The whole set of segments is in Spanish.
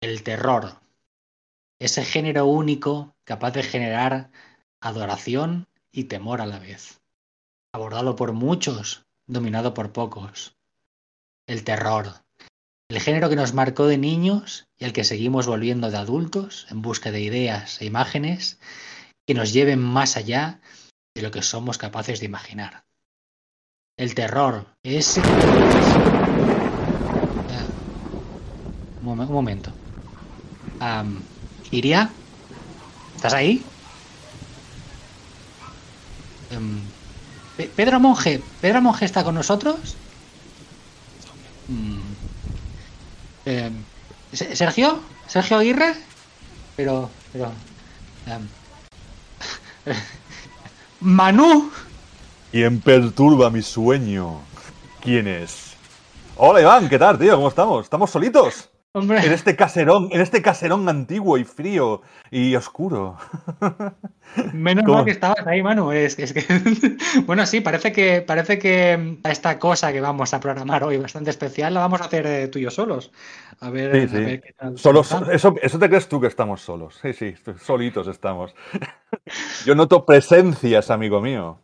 el terror. Ese género único capaz de generar adoración y temor a la vez. Abordado por muchos, dominado por pocos. El terror. El género que nos marcó de niños y al que seguimos volviendo de adultos en busca de ideas e imágenes que nos lleven más allá de lo que somos capaces de imaginar. El terror, ese... Un momento. Iria, ¿estás ahí? Em, Pedro Monje, ¿Pedro Monje está con nosotros? Mm. Em, ¿Sergio? ¿Sergio Aguirre? Pero, pero... Em, Manu. ¿Quién perturba mi sueño? ¿Quién es? Hola Iván, ¿qué tal, tío? ¿Cómo estamos? ¿Estamos solitos? Hombre. En este caserón, en este caserón antiguo y frío y oscuro. Menos mal que estabas ahí, Manu. Es, que, bueno, sí, parece que parece que esta cosa que vamos a programar hoy bastante especial la vamos a hacer eh, tú y yo solos. A ver, qué tal. Solos, eso, eso te crees tú que estamos solos. Sí, sí, solitos estamos. Yo noto presencias, amigo mío.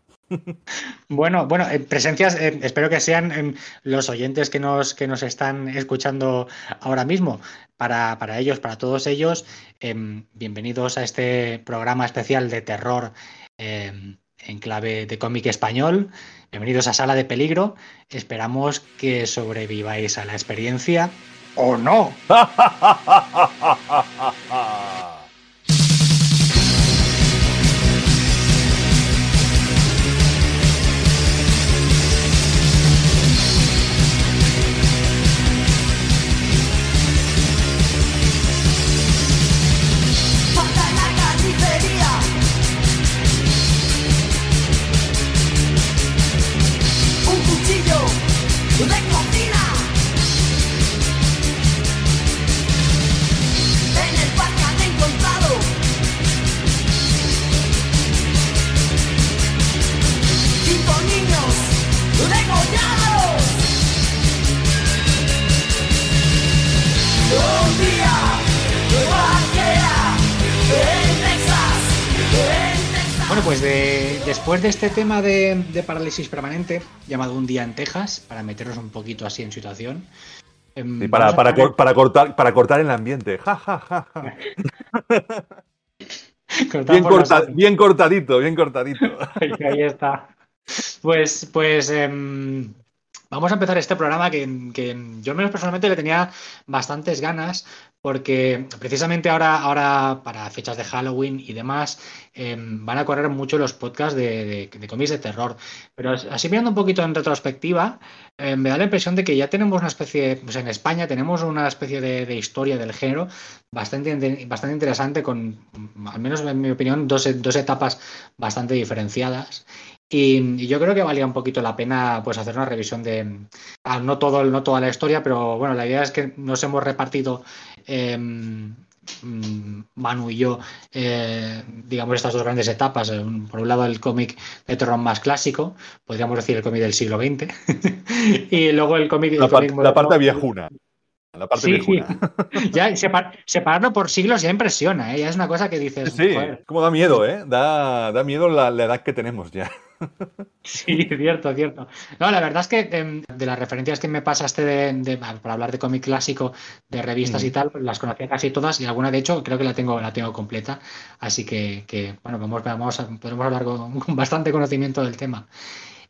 Bueno, bueno, eh, presencias, eh, espero que sean em, los oyentes que nos, que nos están escuchando ahora mismo. Para, para ellos, para todos ellos, em, bienvenidos a este programa especial de terror em, en clave de cómic español. Bienvenidos a Sala de Peligro. Esperamos que sobreviváis a la experiencia o no. pues después de este tema de, parálisis permanente, llamado Un día en Texas, para meternos un poquito así en situación. Em, para, para, cortar, para cortar el ambiente. Ja, ja, ja, bien, cortadito, bien cortadito. Ahí, está. Pues, pues em, vamos a empezar este programa que, que, yo menos personalmente le tenía bastantes ganas porque precisamente ahora, ahora para fechas de Halloween y demás em, van a correr mucho los podcasts de, cómics de terror. Pero así mirando un poquito en retrospectiva, em, me da la impresión de que ya tenemos una especie, pues en España tenemos una especie de, historia del género bastante, bastante interesante con, al menos en mi opinión, dos, dos etapas bastante diferenciadas. Y, yo creo que valía un poquito la pena pues hacer una revisión de ah, no todo no toda la historia, pero bueno, la idea es que nos hemos repartido em, mm, Manu y yo, eh, digamos, estas dos grandes etapas. Por un lado, el cómic de terror más clásico, podríamos decir el cómic del siglo XX, y luego el cómic. La, la parte viejuna. La parte viejuna. ya separarlo por siglos ya impresiona, ¿eh? ya es una cosa que dices. Sí, como da miedo, ¿eh? Da, da miedo la, la edad que tenemos ya. Sí, cierto, cierto. No, la verdad es que em, de, las referencias que me pasaste de, para hablar de cómic clásico, de revistas y tal, las conocía casi todas y alguna de hecho creo que la tengo, la tengo completa. Así que, bueno, vamos, vamos podemos hablar con, bastante conocimiento del tema.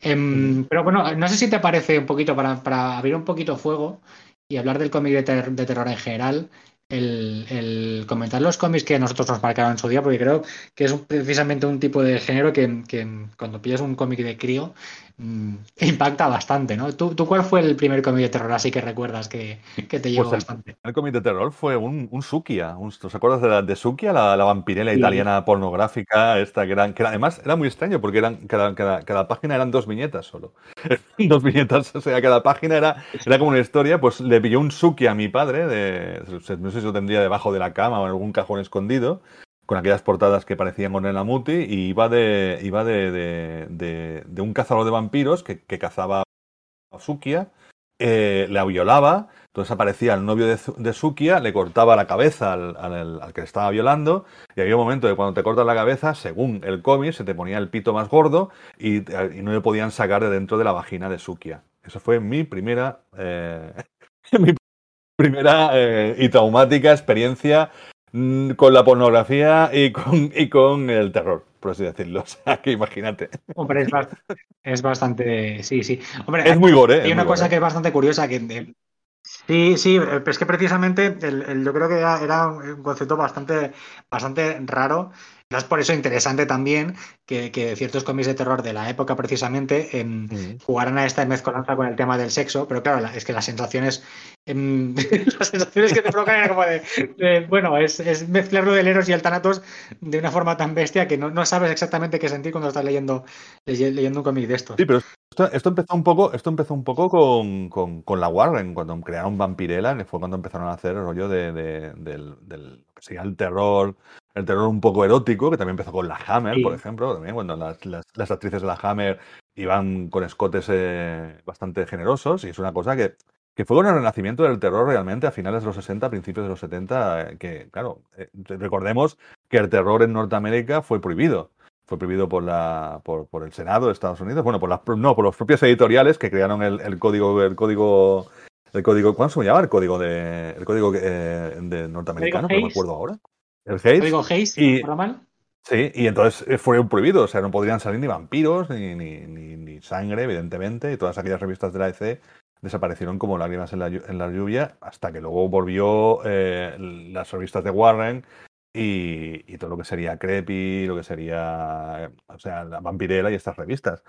Em, pero bueno, no sé si te parece un poquito para, para abrir un poquito fuego y hablar del cómic de, de terror en general el, comentar los cómics que a nosotros nos marcaron en su día, porque creo que es precisamente un tipo de género que, que cuando pillas un cómic de crío Mm, impacta bastante, ¿no? ¿Tú, cuál fue el primer cómic de terror así que recuerdas que, te pues llegó bastante? El cómic de terror fue un, un Sukia. ¿Te acuerdas de, la, de Sukia, la, vampirela italiana pornográfica? Esta gran, que además era muy extraño porque eran, cada, cada, página eran dos viñetas solo. dos viñetas, o sea, cada página era, era como una historia. Pues le pilló un Sukia a mi padre, de, no sé si lo tendría debajo de la cama o en algún cajón escondido con aquellas portadas que parecían con el Amuti y iba de iba de, de, un cazador de vampiros que, cazaba a Sukia eh, la violaba, entonces aparecía el novio de, de Sukia, le cortaba la cabeza al, al- que estaba violando, y había un momento de cuando te cortan la cabeza, según el cómic, se te ponía el pito más gordo y, no le podían sacar de dentro de la vagina de Sukia. Eso fue mi primera, eh, mi primera eh, y traumática experiencia con la pornografía y con, y con el terror, por así decirlo. O sea, que imagínate. Hombre, es, bast- es bastante. Sí, sí. Hombre, Es muy gore. es una cosa gore. que es bastante curiosa que. eh, Sí, sí, es que precisamente el- el- yo creo que era, era un concepto bastante, bastante raro. Es por eso interesante también que, que ciertos cómics de terror de la época precisamente em, Mm. jugaran a esta mezcolanza con el tema del sexo, pero claro, la- es que las sensaciones, em, las sensaciones que te provocan era como de, de, bueno, es, es mezclarlo del Eros y el Thanatos de una forma tan bestia que no, no sabes exactamente qué sentir cuando estás leyendo, leye- leyendo un cómic de estos. Sí, pero esto, esto empezó un poco, esto empezó un poco con, con- con la Warren, cuando crearon Vampirella, que fue cuando empezaron a hacer el rollo de, de- del, lo sería el terror, el terror un poco erótico, que también empezó con la Hammer, Sí. por ejemplo, también cuando las, las- las actrices de la Hammer iban con escotes eh, bastante generosos, y es una cosa que, que fue con el renacimiento del terror realmente a finales de los 60, principios de los 70, eh, que claro, eh, recordemos que el terror en Norteamérica fue prohibido fue prohibido por la por, por el Senado de Estados Unidos, bueno, por las no, por los propios editoriales que crearon el, el código el código el código ¿cuándo se llama? El código de el código eh, de norteamericano, no me acuerdo ahora. El Hayes. ¿Lo digo Hayes? Y- ¿Por mal? Sí, y entonces eh, fue prohibido, o sea, no podrían salir ni vampiros, ni, ni, ni, ni sangre, evidentemente, y todas aquellas revistas de la EC desaparecieron como lágrimas en la, en la lluvia, hasta que luego volvió eh, las revistas de Warren y, y todo lo que sería Creepy, lo que sería, eh, o sea, la Vampirella y estas revistas.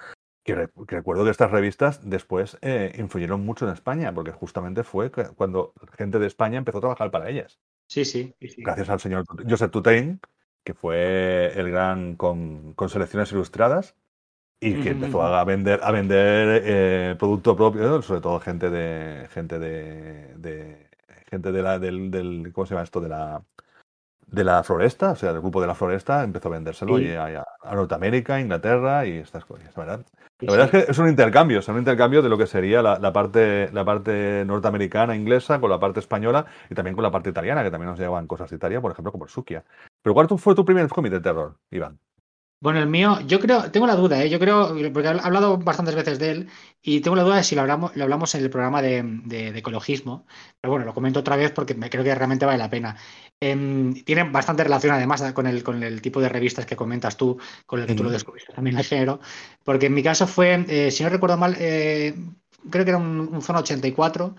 Que, re- que recuerdo que estas revistas después eh, influyeron mucho en España, porque justamente fue cuando gente de España empezó a trabajar para ellas Sí, sí. sí, gracias al señor Joseph Tutain, que fue el gran con, con selecciones ilustradas y que empezó a vender a vender eh, producto propio, sobre todo gente de gente de, de- gente de la del, del ¿cómo se llama esto? de la de la floresta, o sea, del grupo de la floresta, empezó a vendérselo Sí. a, Norteamérica, Inglaterra y estas cosas, ¿verdad? Sí, La verdad sí. es que es un intercambio, es un intercambio de lo que sería la, la parte, la parte norteamericana, inglesa, con la parte española y también con la parte italiana, que también nos llevaban cosas de Italia, por ejemplo, como el Sukia. Pero ¿cuál fue tu primer cómic de terror, Iván? Bueno, el mío, yo creo, tengo la duda, ¿eh? Yo creo, porque he hablado bastantes veces de él, y tengo la duda de si lo hablamos, lo hablamos en el programa de, de- de ecologismo, pero bueno, lo comento otra vez porque me creo que realmente vale la pena. Em, tiene bastante relación además con el, con el tipo de revistas que comentas tú, con el que tú lo descubriste también el género, porque en mi caso fue, eh, si no recuerdo mal, eh, creo que era un, un Zona 84,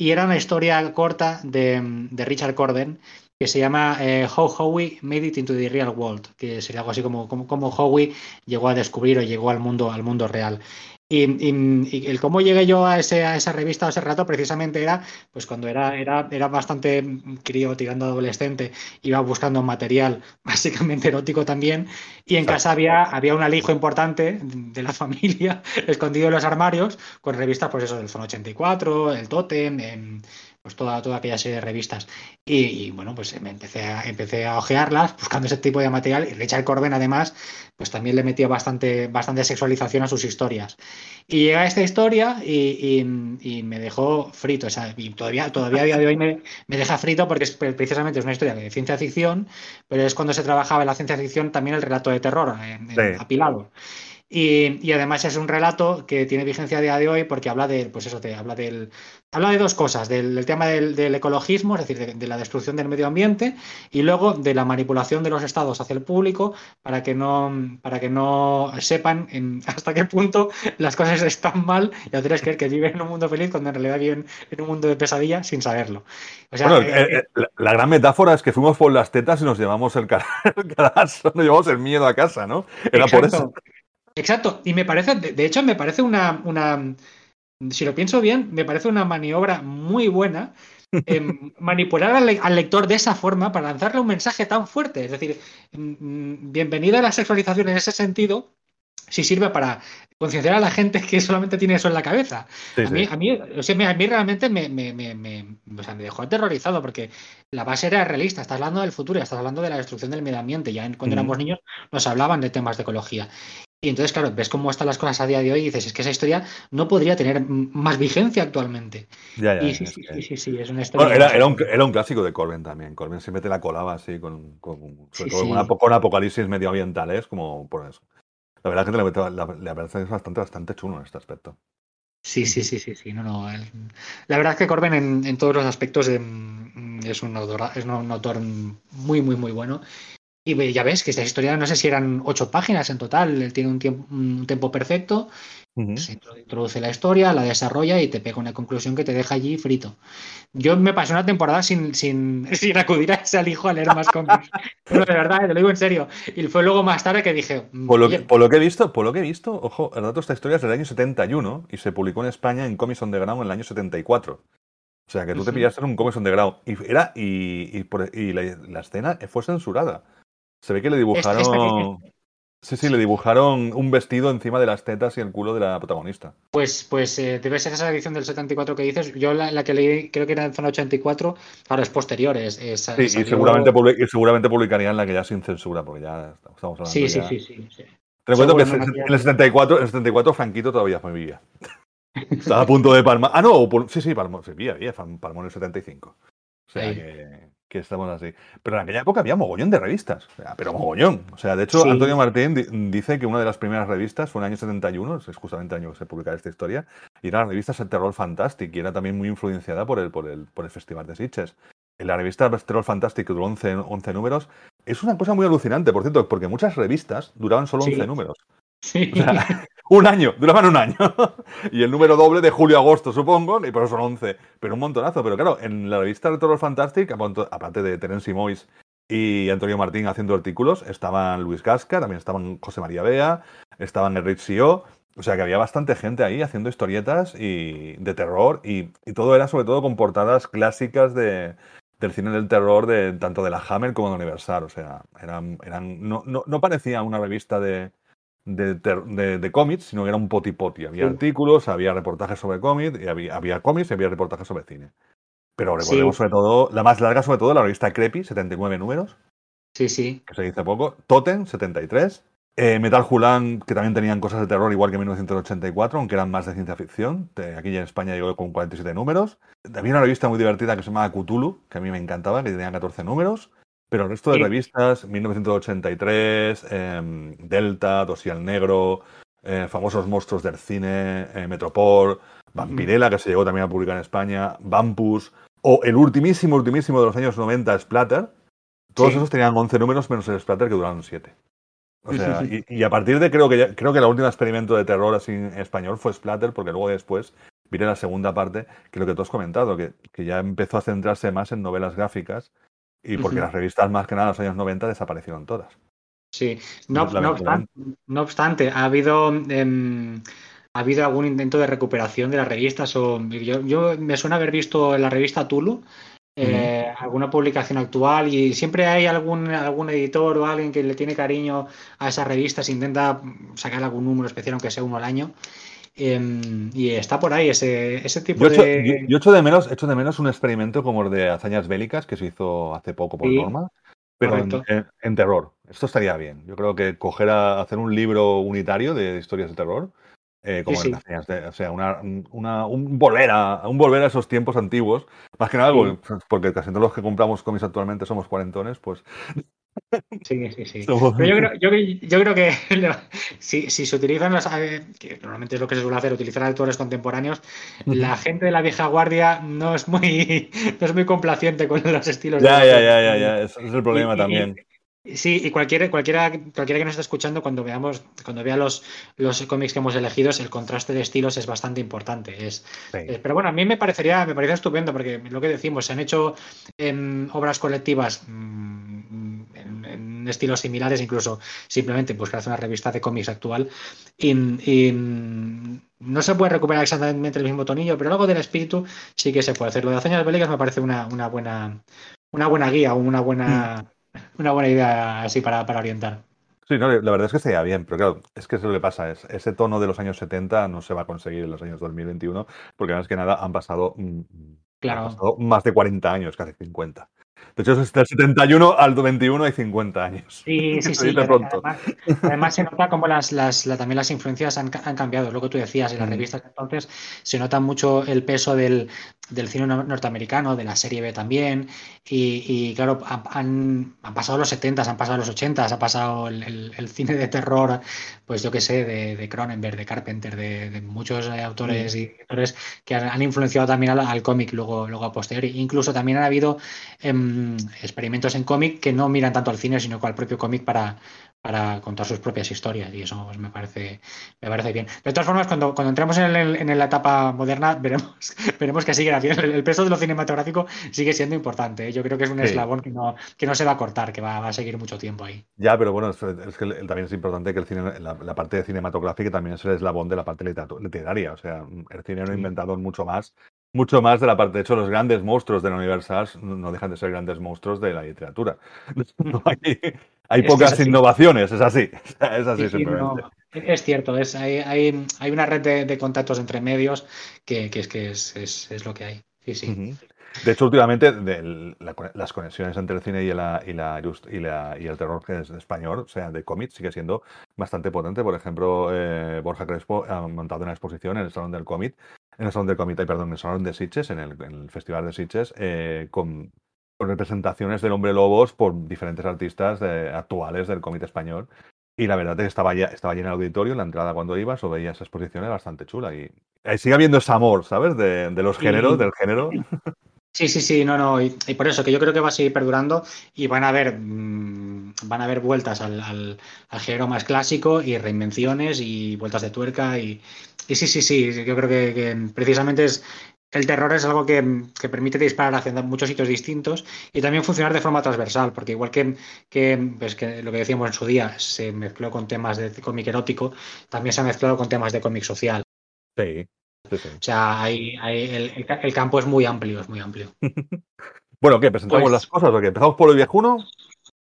y era una historia corta de, de Richard Corden que se llama eh, How Howie Made It into the Real World, que sería algo así como, como, como Howie llegó a descubrir o llegó al mundo, al mundo real. Y, y- y el cómo llegué yo a, ese, a esa revista, a ese rato, precisamente era pues cuando era, era, era bastante crío, tirando adolescente, iba buscando material básicamente erótico también, y en Exacto. casa había, había un alijo importante de la familia escondido en los armarios con revistas, pues eso, del Zona 84, el Totem, em, pues toda, toda aquella serie de revistas. Y, y, bueno, pues me empecé a, empecé a ojearlas buscando ese tipo de material. Y Richard Corben, además, pues también le metía bastante, bastante sexualización a sus historias. Y llega esta historia y, y- y me dejó frito. O sea, y todavía, todavía a día de hoy me, me deja frito porque es, pre- precisamente es una historia de ciencia ficción, pero es cuando se trabajaba en la ciencia ficción también el relato de terror, en- en- Sí. apilado. Y, y además es un relato que tiene vigencia a día de hoy porque habla de, pues eso, te habla del, habla de dos cosas, del, del tema del, del ecologismo, es decir, de, de la destrucción del medio ambiente, y luego de la manipulación de los estados hacia el público para que no, para que no sepan en- hasta qué punto las cosas están mal y hacerles creer que viven en un mundo feliz cuando en realidad viven en un mundo de pesadilla sin saberlo. O sea, Bueno, eh, eh, eh, la, la gran metáfora es que fuimos por las tetas y nos llevamos el, car- el carazo, nos llevamos el miedo a casa, ¿no? Era por eso. Exacto. Y me parece, de, hecho, me parece una, una, si lo pienso bien, me parece una maniobra muy buena em, manipular al, le- al lector de esa forma para lanzarle un mensaje tan fuerte. Es decir, mm, mm, bienvenida a la sexualización en ese sentido, si sirve para concienciar a la gente que solamente tiene eso en la cabeza. Sí, A mí, sí. a mí, o sea, a mí realmente me, me, me, me- o sea, me dejó aterrorizado porque la base era realista. Estás hablando del futuro, estás hablando de la destrucción del medio ambiente. Ya cuando éramos niños nos hablaban de temas de ecología. Y entonces, claro, ves cómo están las cosas a día de hoy y dices, es que esa historia no podría tener más vigencia actualmente. Ya, ya, y sí, sí, sí, sí, sí, es una historia. Bueno, era, era un, era un clásico de Corbin también. Corbin siempre te la colaba así, con, con- sobre Sí, todo sí. con, con apocalipsis medioambientales, como por eso. La verdad es que la, la, la verdad es bastante, bastante chulo en este aspecto. Sí, sí, sí, sí, sí, no, no. el- La verdad es que Corben en, en todos los aspectos em, es, un autor, es un autor muy, muy, muy bueno. Y ya ves que esta historia, no sé si eran ocho páginas en total, él tiene un tiempo, un tiempo perfecto, se intro- introduce la historia, la desarrolla y te pega una conclusión que te deja allí frito. Yo me pasé una temporada sin, sin, sin acudir a ese alijo a leer más cómics. Pero de verdad, te lo digo en serio. Y fue luego más tarde que dije, mm, Por lo, que, por lo que he visto, por lo que he visto, ojo, el dato esta historia es del año 71 y se publicó en España en Comics on the Ground en el año 74. O sea que tú te pillaste en un Comics on the Ground. Y, era, y, y por- y la, la escena fue censurada. Se ve que le dibujaron. Esta- esta Sí, sí, le dibujaron un vestido encima de las tetas y el culo de la protagonista. Pues, pues eh, debe ser esa edición del 74 que dices. Yo la, la que leí, creo que era en zona 84, ahora es posterior. Es, es- Sí, y salió- seguramente, y seguramente publicarían la que ya sin censura, porque ya estamos hablando. Sí, sí, ya- sí, sí, sí. Te recuerdo que en el 74, en el 74 Franquito todavía vivía. Estaba a punto de palmar. Ah, no, sí, sí, palmó, sí, vivía, vivía, fam- palmó en el 75. O sea Ahí. que, que estamos así. Pero en aquella época había mogollón de revistas. O sea, pero mogollón. O sea, de hecho, Sí. Antonio Martín di- dice que una de las primeras revistas fue en el año 71, es justamente el año que se publica esta historia, y era la revista Terror Fantastic, y era también muy influenciada por el, por el, por el Festival de Sitges. En la revista Terror Fantastic, que duró 11, 11 números, es una cosa muy alucinante, por cierto, porque muchas revistas duraban solo Sí. 11 números. Sí. O sea, un año, duraban un año. y el número doble de julio-agosto, supongo, y por eso son 11. Pero un montonazo. Pero claro, en la revista Retro Fantastic, aparte de Terence Mois y Antonio Martín haciendo artículos, estaban Luis Gasca, también estaban José María Bea, estaban el Rich O. O sea que había bastante gente ahí haciendo historietas y de terror y, y todo era sobre todo con portadas clásicas de, del cine del terror de tanto de la Hammer como de Universal. O sea, eran, eran no, no parecía una revista de, de, de- de cómics, sino que era un poti poti. Había Sí. artículos, había reportajes sobre cómics, y había, había cómics y había reportajes sobre cine. Pero recordemos Sí. sobre todo, la más larga sobre todo, la revista Creepy, 79 números, Sí, sí. que se dice poco, Totem, 73, eh, Metal Hulan, que también tenían cosas de terror, igual que en 1984, aunque eran más de ciencia ficción. Aquí en España llegó con 47 números. Había una revista muy divertida que se llamaba Cthulhu, que a mí me encantaba, que tenía 14 números. Pero el resto de Sí. revistas, 1983, eh, Delta, Dosial Negro, eh, famosos monstruos del cine, eh, Metropol, Vampirella, que se llegó también a publicar en España, Vampus, o el ultimísimo, ultimísimo de los años 90, Splatter. Todos Sí. esos tenían 11 números menos el Splatter que duraron 7. O sea, y, y a partir de creo que ya- creo que la última experimento de terror así en español fue Splatter, porque luego después viene la segunda parte, que es lo que tú has comentado, que, que ya empezó a centrarse más en novelas gráficas y porque las revistas más que nada en los años 90 desaparecieron todas. Sí, no, no, obstante, no obstante, ha habido, em, ha habido algún intento de recuperación de las revistas. O, yo, yo me suena haber visto en la revista Tulu eh, alguna publicación actual y siempre hay algún, algún editor o alguien que le tiene cariño a esas revistas, intenta sacar algún número especial, aunque sea uno al año. Em, y está por ahí ese, ese tipo Yo echo, de... yo- yo echo de menos, echo de menos un experimento como el de hazañas bélicas que se hizo hace poco por Sí, Norma, pero en, correcto. en- en terror. Esto estaría bien. Yo creo que coger a hacer un libro unitario de historias de terror, eh, como Sí, en sí. Hazañas de- o sea, una, una- un volver a un volver a esos tiempos antiguos, más que nada porque casi todos los que compramos cómics actualmente somos cuarentones, pues Sí, sí, sí. Pero yo creo, yo, yo creo que si, si se utilizan los, eh, que normalmente es lo que se suele hacer, utilizar autores contemporáneos, la gente de la vieja guardia no es muy, no es muy complaciente con los estilos. ya, de ya, ya, ya, ya, ese es el problema Y- y- también. Sí, y cualquiera, cualquiera, cualquiera que nos esté escuchando, cuando veamos, cuando vea los, los cómics que hemos elegido, el contraste de estilos es bastante importante. Es, Sí. pero bueno, a mí me parecería, me parece estupendo, porque lo que decimos, se han hecho em, obras colectivas mm, estilos similares, incluso simplemente buscar una revista de cómics actual. Y, y, mm, no se puede recuperar exactamente el mismo tonillo, pero algo del espíritu sí que se puede hacer. Lo de hazañas bélicas me parece una, una buena, una buena guía o una buena, una buena idea así para, para orientar. Sí, no, la verdad es que sería bien, pero claro, es que eso es lo que pasa, es ese tono de los años 70 no se va a conseguir en los años 2021, porque más que nada han pasado, mm, Claro. han pasado más de 40 años, casi 50. De hecho, es del 71 al 21 hay 50 años. Sí, sí, sí. pronto. Además, se nota como las, las, también las influencias han, han, cambiado. Lo que tú decías en las mm. revistas entonces, se nota mucho el peso del, del cine norteamericano, de la serie B también. Y, y claro, han, han, pasado los 70, han pasado los 80, ha pasado el, el, cine de terror, pues yo qué sé, de, Cronenberg, de Carpenter, de, de muchos eh, autores mm. y autores que han, influenciado también al, al cómic luego, luego a posteriori. Incluso también han habido em, experimentos en cómic que no miran tanto al cine, sino al propio cómic para, para contar sus propias historias y eso pues, me parece me parece bien. De todas formas, cuando, cuando entremos en, el, en la etapa moderna, veremos, veremos que sigue haciendo. El, peso de lo cinematográfico sigue siendo importante. ¿eh? Yo creo que es un eslabón que no, que no se va a cortar, que va, va, a seguir mucho tiempo ahí. Ya, pero bueno, es, que también es importante que el cine, la, parte de cinematográfica también es el eslabón de la parte literaria. O sea, el cine no ha inventado mucho más mucho más de la parte. De hecho, los grandes monstruos de la Universal no dejan de ser grandes monstruos de la literatura. hay, pocas innovaciones, es así. Es así simplemente. es cierto, es, hay, hay, hay una red de, contactos entre medios que, que es que es, es, lo que hay. Sí, sí. De hecho, últimamente de las conexiones entre el cine y, la, y, la, y, la, y el terror que es español, o sea, de cómics, sigue siendo bastante potente. Por ejemplo, eh, Borja Crespo ha montado una exposición en el Salón del Cómic en el Salón del Comité, perdón, en el Salón de Sitges, en el, Festival de Sitges, eh, con, representaciones del Hombre Lobos por diferentes artistas actuales del Comité Español. Y la verdad es que estaba, ya, estaba lleno el auditorio, en la entrada cuando ibas o veías era bastante chula. Y, sigue habiendo ese amor, ¿sabes? De, los géneros, del género. Sí, sí, sí, no, no, y, por eso que yo creo que va a seguir perdurando y van a haber, mm, van a haber vueltas al, al, género más clásico y reinvenciones y vueltas de tuerca y, y sí, sí, sí, yo creo que, precisamente es, el terror es algo que, permite disparar hacia muchos sitios distintos y también funcionar de forma transversal, porque igual que, pues que lo que decíamos en su día se mezcló con temas de cómic erótico, también se ha mezclado con temas de cómic social. Sí. O sea, hay, el, el, campo es muy amplio, es muy amplio. bueno, ¿qué? ¿Presentamos pues las cosas o qué? ¿Empezamos por el viejuno?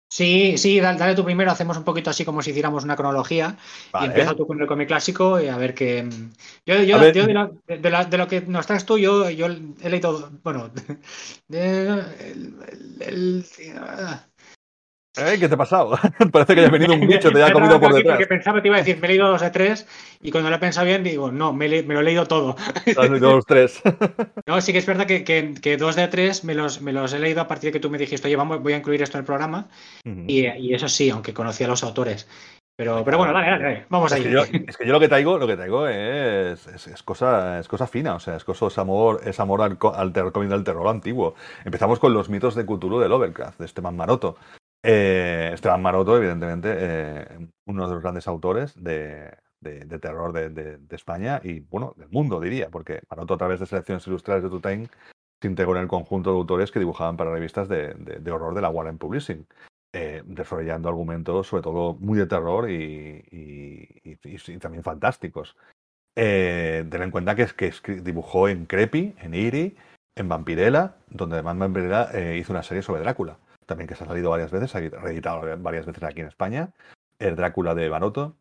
Sí, sí, dale, tú primero, hacemos un poquito así como si hiciéramos una cronología y empieza tú con el cómic clásico y a ver qué... Yo, yo, yo de, lo, de, lo, que nos traes tú, yo, yo he leído, bueno, el, el, ¿Qué te ha pasado? Parece que haya venido un bicho, te haya comido por detrás. Porque pensaba que te iba a decir, me he leído dos de tres, y cuando lo he pensado bien, digo, no, me, lo he leído todo. Has leído los tres. No, sí que es verdad que, que, dos de tres me los, me los he leído a partir de que tú me dijiste, oye, vamos, voy a incluir esto en el programa. y, y, eso sí, aunque conocía a los autores. Pero, pero bueno, dale, dale, vamos es ahí. Que yo, es que yo lo que traigo, lo que traigo es, es, cosa, es cosa fina, o sea, es cosa, es amor, es amor al, al terror, al terror antiguo. Empezamos con los mitos de Cthulhu de Lovecraft, de Esteban Maroto. Eh, Esteban Maroto, evidentemente, eh, uno de los grandes autores de, terror de, España y, bueno, del mundo, diría, porque Maroto, a través de selecciones ilustradas de Tutain, se integró en el conjunto de autores que dibujaban para revistas de, horror de la Warren Publishing, eh, desarrollando argumentos, sobre todo muy de terror y, también fantásticos. ten en cuenta que, que dibujó en Creepy, en Iri, en Vampirella, donde además Vampirella hizo una serie sobre Drácula también que se ha salido varias veces, ha reeditado varias veces aquí en España, el Drácula de Maroto.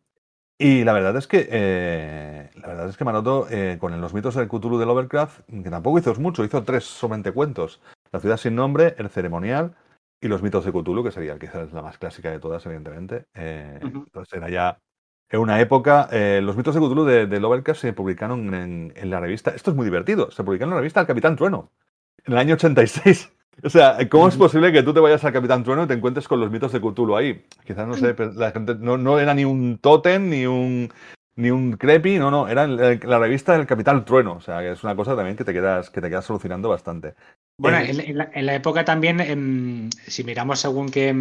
Y la verdad es que eh, la verdad es que Maroto, eh, con los mitos del Cthulhu de Lovecraft, que tampoco hizo mucho, hizo tres solamente cuentos. La ciudad sin nombre, el ceremonial y los mitos de Cthulhu, que sería quizás la más clásica de todas, evidentemente. Eh, entonces era ya en una época, los mitos de Cthulhu de, Lovecraft se publicaron en, en, la revista, esto es muy divertido, se publicaron en la revista El Capitán Trueno, en el año 86. O sea, ¿cómo es posible que tú te vayas al Capitán Trueno y te encuentres con los mitos de Cthulhu ahí? Quizás, no sé, la gente no, no era ni un tótem, ni un, ni un creepy, no, no, era la revista del Capitán Trueno. O sea, que es una cosa también que te quedas, que te quedas solucionando bastante. Bueno, eh, en, la, época también, em, si miramos según qué,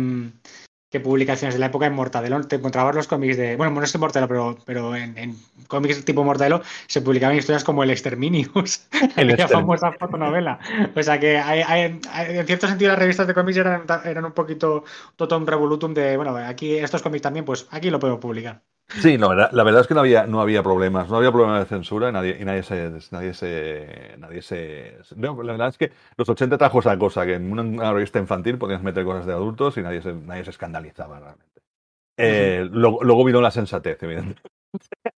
qué publicaciones de la época en Mortadelo te encontrabas los cómics de. Bueno, no es en Mortadelo, pero, pero en, cómics tipo Mortadelo se publicaban historias como El Exterminius, la famosa fotonovela. O sea que hay, en cierto sentido las revistas de cómics eran, eran un poquito totum revolutum de. Bueno, aquí estos cómics también, pues aquí lo puedo publicar. Sí, no, la, verdad es que no había, no había problemas, no había problemas de censura y nadie, y nadie se, nadie se, nadie se, la verdad es que los 80 trajo esa cosa, que en una, revista infantil podías meter cosas de adultos y nadie se, nadie se escandalizaba realmente. Eh, luego, vino la sensatez, evidentemente.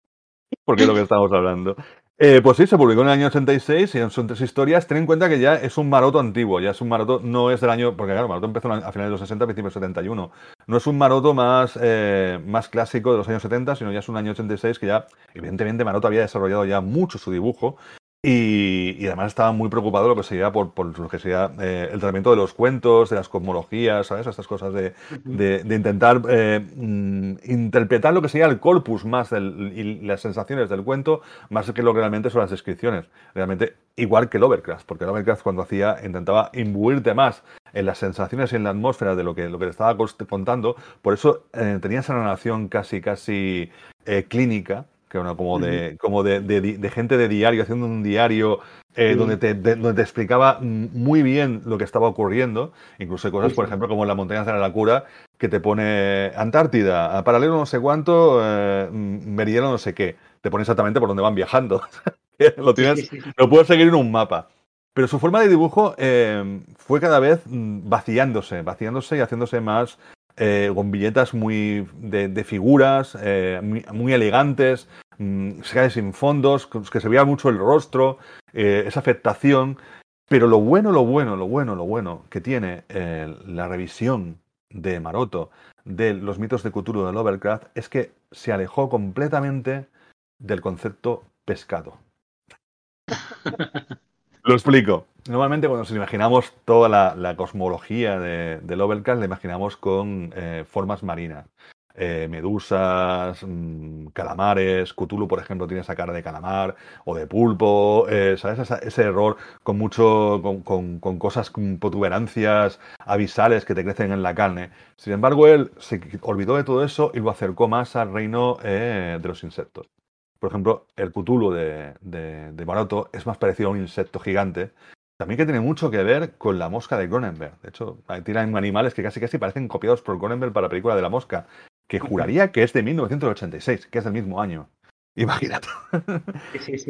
Porque es lo que estamos hablando. Eh, pues sí, se publicó en el año 86 y son tres historias. Ten en cuenta que ya es un maroto antiguo, ya es un maroto, no es del año, porque claro, maroto empezó a finales de los 60, principios de 71. No es un maroto más, eh, más clásico de los años 70, sino ya es un año 86 que ya, evidentemente, Maroto había desarrollado ya mucho su dibujo y, además estaba muy preocupado lo que sería por, por lo que sería eh, el tratamiento de los cuentos, de las cosmologías, ¿sabes? Estas cosas de, de, intentar eh, mm, interpretar lo que sería el corpus más del, y las sensaciones del cuento, más que lo que realmente son las descripciones. Realmente igual que Lovecraft, porque Lovecraft cuando hacía intentaba imbuirte más en las sensaciones y en la atmósfera de lo que, lo que le estaba contando, por eso eh, tenía esa narración casi, casi clínica que era como de, como de, de, gente de diario, haciendo un diario eh, donde, te, donde te explicaba muy bien lo que estaba ocurriendo, incluso cosas, por ejemplo, como en las montañas de la locura, que te pone Antártida, a paralelo no sé cuánto, eh, meridiano no sé qué, te pone exactamente por dónde van viajando. lo tienes, lo puedes seguir en un mapa. Pero su forma de dibujo eh, fue cada vez mm, vaciándose, vaciándose y haciéndose más eh, con billetas muy de, figuras, eh, muy, elegantes, mmm, sin fondos, que se veía mucho el rostro, eh, esa afectación. Pero lo bueno, lo bueno, lo bueno, lo bueno que tiene la revisión de Maroto de los mitos de Cthulhu de Lovecraft es que se alejó completamente del concepto pescado. Lo explico. Normalmente cuando nos imaginamos toda la, cosmología de, de, la imaginamos con eh, formas marinas. Eh, medusas, mm, calamares, Cthulhu, por ejemplo, tiene esa cara de calamar o de pulpo, eh, ¿sabes? ese error con mucho, con, cosas, con protuberancias avisales que te crecen en la carne. Sin embargo, él se olvidó de todo eso y lo acercó más al reino de los insectos. Por ejemplo, el Cthulhu de, de Maroto es más parecido a un insecto gigante también que tiene mucho que ver con la mosca de Cronenberg. De hecho, tiran animales que casi casi parecen copiados por Cronenberg para la película de la mosca, que juraría que es de 1986, que es del mismo año. Imagínate.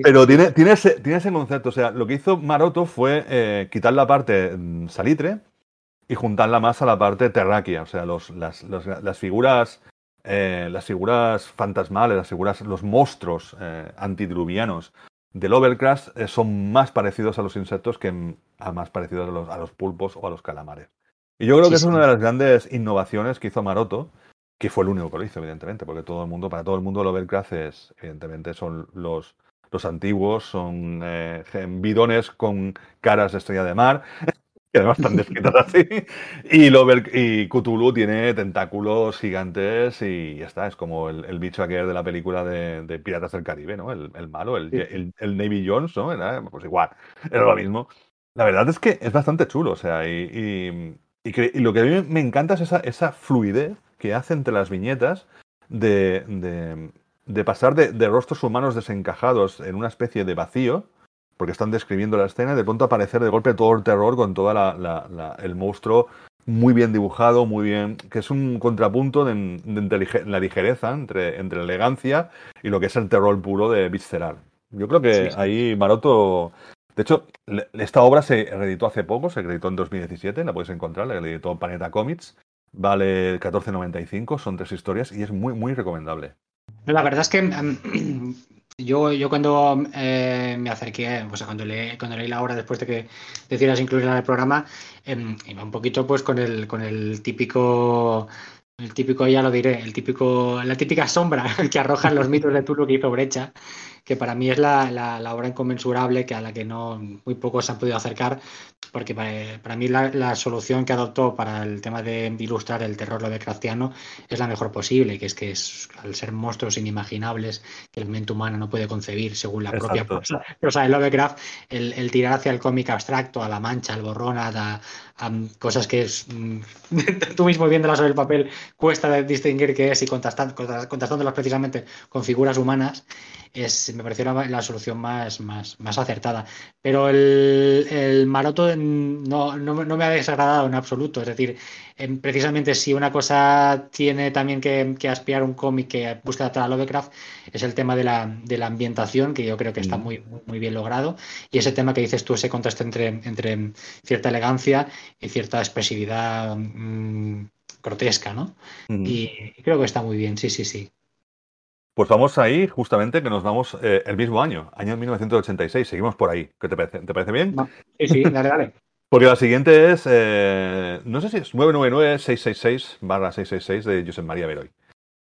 Pero tiene, tiene, ese, tiene ese concepto. O sea, lo que hizo Maroto fue eh, quitar la parte mm, salitre y juntarla más a la parte terráquea. O sea, los, las, las, figuras. Eh, las figuras fantasmales, las figuras, los monstruos eh, antidruvianos de Lovecraft eh, son más parecidos a los insectos que a más parecidos a los, a los pulpos o a los calamares. Y yo creo que es una de las grandes innovaciones que hizo Maroto, que fue el único que lo hizo, evidentemente, porque todo el mundo, para todo el mundo, Lovecraft es, evidentemente, son los, los antiguos, son eh, bidones con caras de estrella de mar, además están descritas así. Y, y Cthulhu tiene tentáculos gigantes y ya está. Es como el, bicho aquel de la película de, Piratas del Caribe, ¿no? El, malo, el, el, Navy Jones, ¿no? Era, pues igual, era lo mismo. La verdad es que es bastante chulo, o sea, y, y, lo que a mí me encanta es esa, esa fluidez que hace entre las viñetas de, de, de pasar de, de rostros humanos desencajados en una especie de vacío porque están describiendo la escena y de pronto aparecer de golpe todo el terror con todo el monstruo muy bien dibujado, muy bien, que es un contrapunto de, la ligereza entre, entre la elegancia y lo que es el terror puro de Visceral. Yo creo que ahí Maroto, de hecho, esta obra se reeditó hace poco, se reeditó en 2017, la puedes encontrar, la editó Planeta Comics, vale 14.95, son tres historias y es muy, muy recomendable. La verdad es que em, yo, yo cuando eh, me acerqué, pues cuando, leí, cuando leí la obra después de que decidas incluirla en el programa, eh, iba un poquito pues con el, con el típico, el típico, ya lo diré, el típico, la típica sombra que arrojan los mitos de Tulu que hizo Brecha, que para mí es la, la, obra inconmensurable que a la que no muy pocos se han podido acercar, porque para, mí la, solución que adoptó para el tema de ilustrar el terror Lovecraftiano es la mejor posible, que es que es, al ser monstruos inimaginables que el mente humano no puede concebir según la propia prosa, de Lovecraft, el, tirar hacia el cómic abstracto, a la mancha, al borrón, a, cosas que mm, tú mismo viéndolas sobre el papel cuesta distinguir qué es y contrastándolas precisamente con figuras humanas, es, me pareció la, solución más, más, más, acertada. Pero el, el Maroto no, no, no, me ha desagradado en absoluto. Es decir, precisamente si una cosa tiene también que, que aspirar un cómic que busca adaptar a Lovecraft, es el tema de la, de la ambientación, que yo creo que está mm. muy, muy bien logrado. Y ese tema que dices tú, ese contraste entre, entre cierta elegancia y cierta expresividad mm, grotesca, ¿no? Mm. y creo que está muy bien, sí, sí, sí. Pues vamos ahí, justamente, que nos vamos eh, el mismo año, año 1986. Seguimos por ahí. ¿Qué te parece? ¿Te parece bien? Sí, sí, dale, dale. Porque la siguiente es, eh, no sé si es 999-666-666 de Josep María Beroy.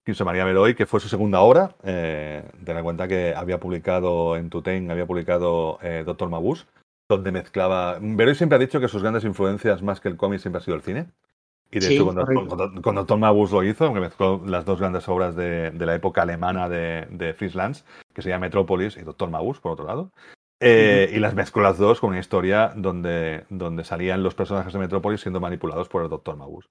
Josep María Beroy, que fue su segunda obra. Eh, ten en cuenta que había publicado en Tutain, había publicado eh, Doctor Mabuse, donde mezclaba... Beroy siempre ha dicho que sus grandes influencias, más que el cómic, siempre ha sido el cine. Y de Sí, hecho, cuando, cuando, cuando Tom Mabuse lo hizo, que mezcló las dos grandes obras de, de la época alemana de, de Fritz Lanz, que se llama Metrópolis y Doctor Mabuse, por otro lado. Eh, Y las mezcló las dos con una historia donde, donde salían los personajes de Metrópolis siendo manipulados por el Doctor Mabuse.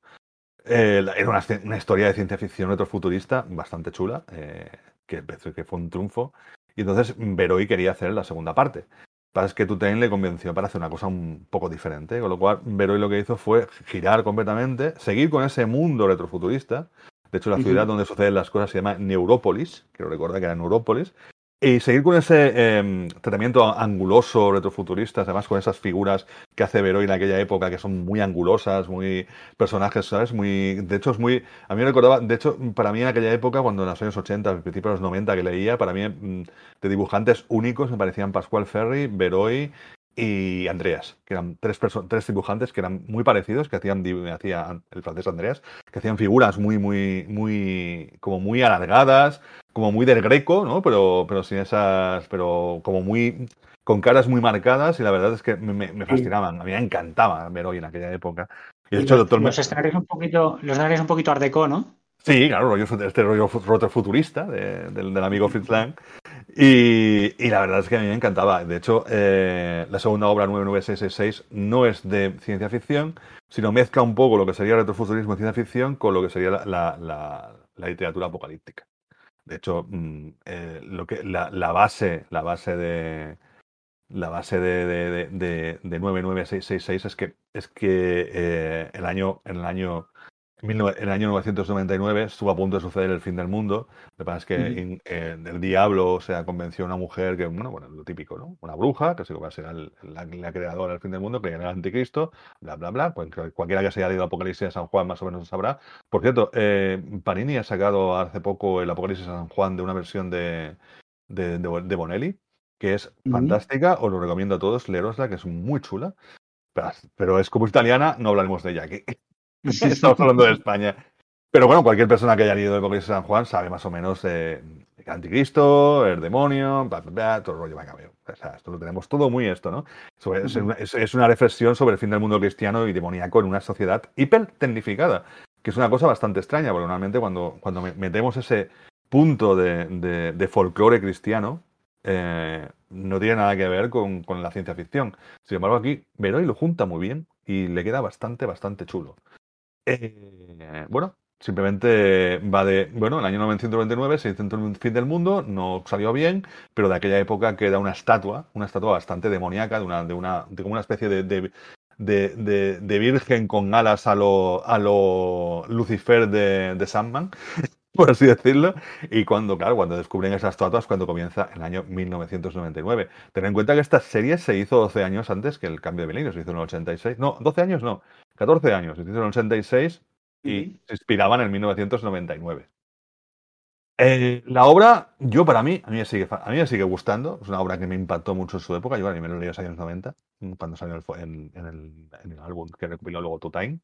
Eh, era una, una historia de ciencia ficción retrofuturista bastante chula, eh, que, que fue un triunfo. Y entonces Beroy quería hacer la segunda parte. Pasa es que Tutain le convenció para hacer una cosa un poco diferente, con lo cual Beroy lo que hizo fue girar completamente, seguir con ese mundo retrofuturista. De hecho, la ciudad donde suceden las cosas se llama Neurópolis, quiero recordar que era Neurópolis, y seguir con ese eh, tratamiento anguloso, retrofuturista, además con esas figuras que hace Beroy en aquella época, que son muy angulosas, muy personajes, ¿sabes? Muy, de hecho, es muy. A mí me recordaba, de hecho, para mí en aquella época, cuando en los años 80, al principio de los 90 que leía, para mí mm, de dibujantes únicos me parecían Pascual Ferry, Beroy y Andreas, que eran tres, tres dibujantes que eran muy parecidos, que hacían, hacía el francés Andreas, que hacían figuras muy, muy, muy, como muy alargadas, como muy del greco, ¿no? Pero, pero sin esas, pero como muy, con caras muy marcadas y la verdad es que me, me- fascinaban, a mí me encantaba Beroy en aquella época. Y de hecho, el los, doctor... los escenarios un poquito, los escenarios un poquito art deco, ¿no? Sí, claro, rollo, este rollo retrofuturista de- del, del amigo Fritz Lang. Y, la verdad es que a mí me encantaba. De hecho, eh, la segunda obra 99666 no es de ciencia ficción, sino mezcla un poco lo que sería retrofuturismo y ciencia ficción con lo que sería la, la- literatura apocalíptica. De hecho, mm, eh, lo que, la, base, la base de, la base de, de, de, de- de 99666 es que, es que eh, el año, el año, 19 en el año 999 estuvo a punto de suceder el fin del mundo. Lo que pasa es que Ujú. in- eh, el diablo o sea, convenció a una mujer que, bueno, bueno, lo típico, ¿no? Una bruja, que se va a ser la, la creadora del fin del mundo, que era el anticristo, bla, bla, bla. Pues, cualquiera que se haya leído Apocalipsis de San Juan más o menos lo sabrá. Por cierto, eh, Panini ha sacado hace poco el Apocalipsis de San Juan de una versión de, de, de, de Bonelli, que es Ujú. fantástica, os lo recomiendo a todos, leerosla, que es muy chula. Pero, pero es como italiana, no hablaremos de ella aquí. Estamos hablando de España. Pero bueno, cualquier persona que haya leído el Apocalipsis de San Juan sabe más o menos eh, el anticristo, el demonio, bla, bla, bla, todo el rollo. Veo. O sea, esto lo tenemos todo muy esto, ¿no? Es, una, es- es una reflexión sobre el fin del mundo cristiano y demoníaco en una sociedad hipertecnificada, que es una cosa bastante extraña, porque normalmente cuando, cuando me- metemos ese punto de, de, de folclore cristiano, eh, no tiene nada que ver con, con la ciencia ficción. Sin embargo, aquí Beroy lo junta muy bien y le queda bastante, bastante chulo. Eh, bueno, simplemente va de, bueno, en el año 999 se intentó el fin del mundo, no salió bien, pero de aquella época queda una estatua, una estatua bastante demoníaca, de una, de una, de como una especie de, de, de, de- virgen con alas a lo, a lo Lucifer de, de Sandman, por así decirlo. Y cuando, claro, cuando descubren esas estatuas, cuando comienza el año 1999. Ten en cuenta que esta serie se hizo 12 años antes que el cambio de milenio, se hizo en el 86. No, 12 años no, 14 años, se hizo en el 86 y se inspiraban en el 1999. Eh, la obra, yo para mí, a mí, me sigue, a mí me sigue gustando. Es una obra que me impactó mucho en su época. Yo a me lo leí en los años 90, mm, cuando salió el en, en el, en el álbum que recopiló luego To Time,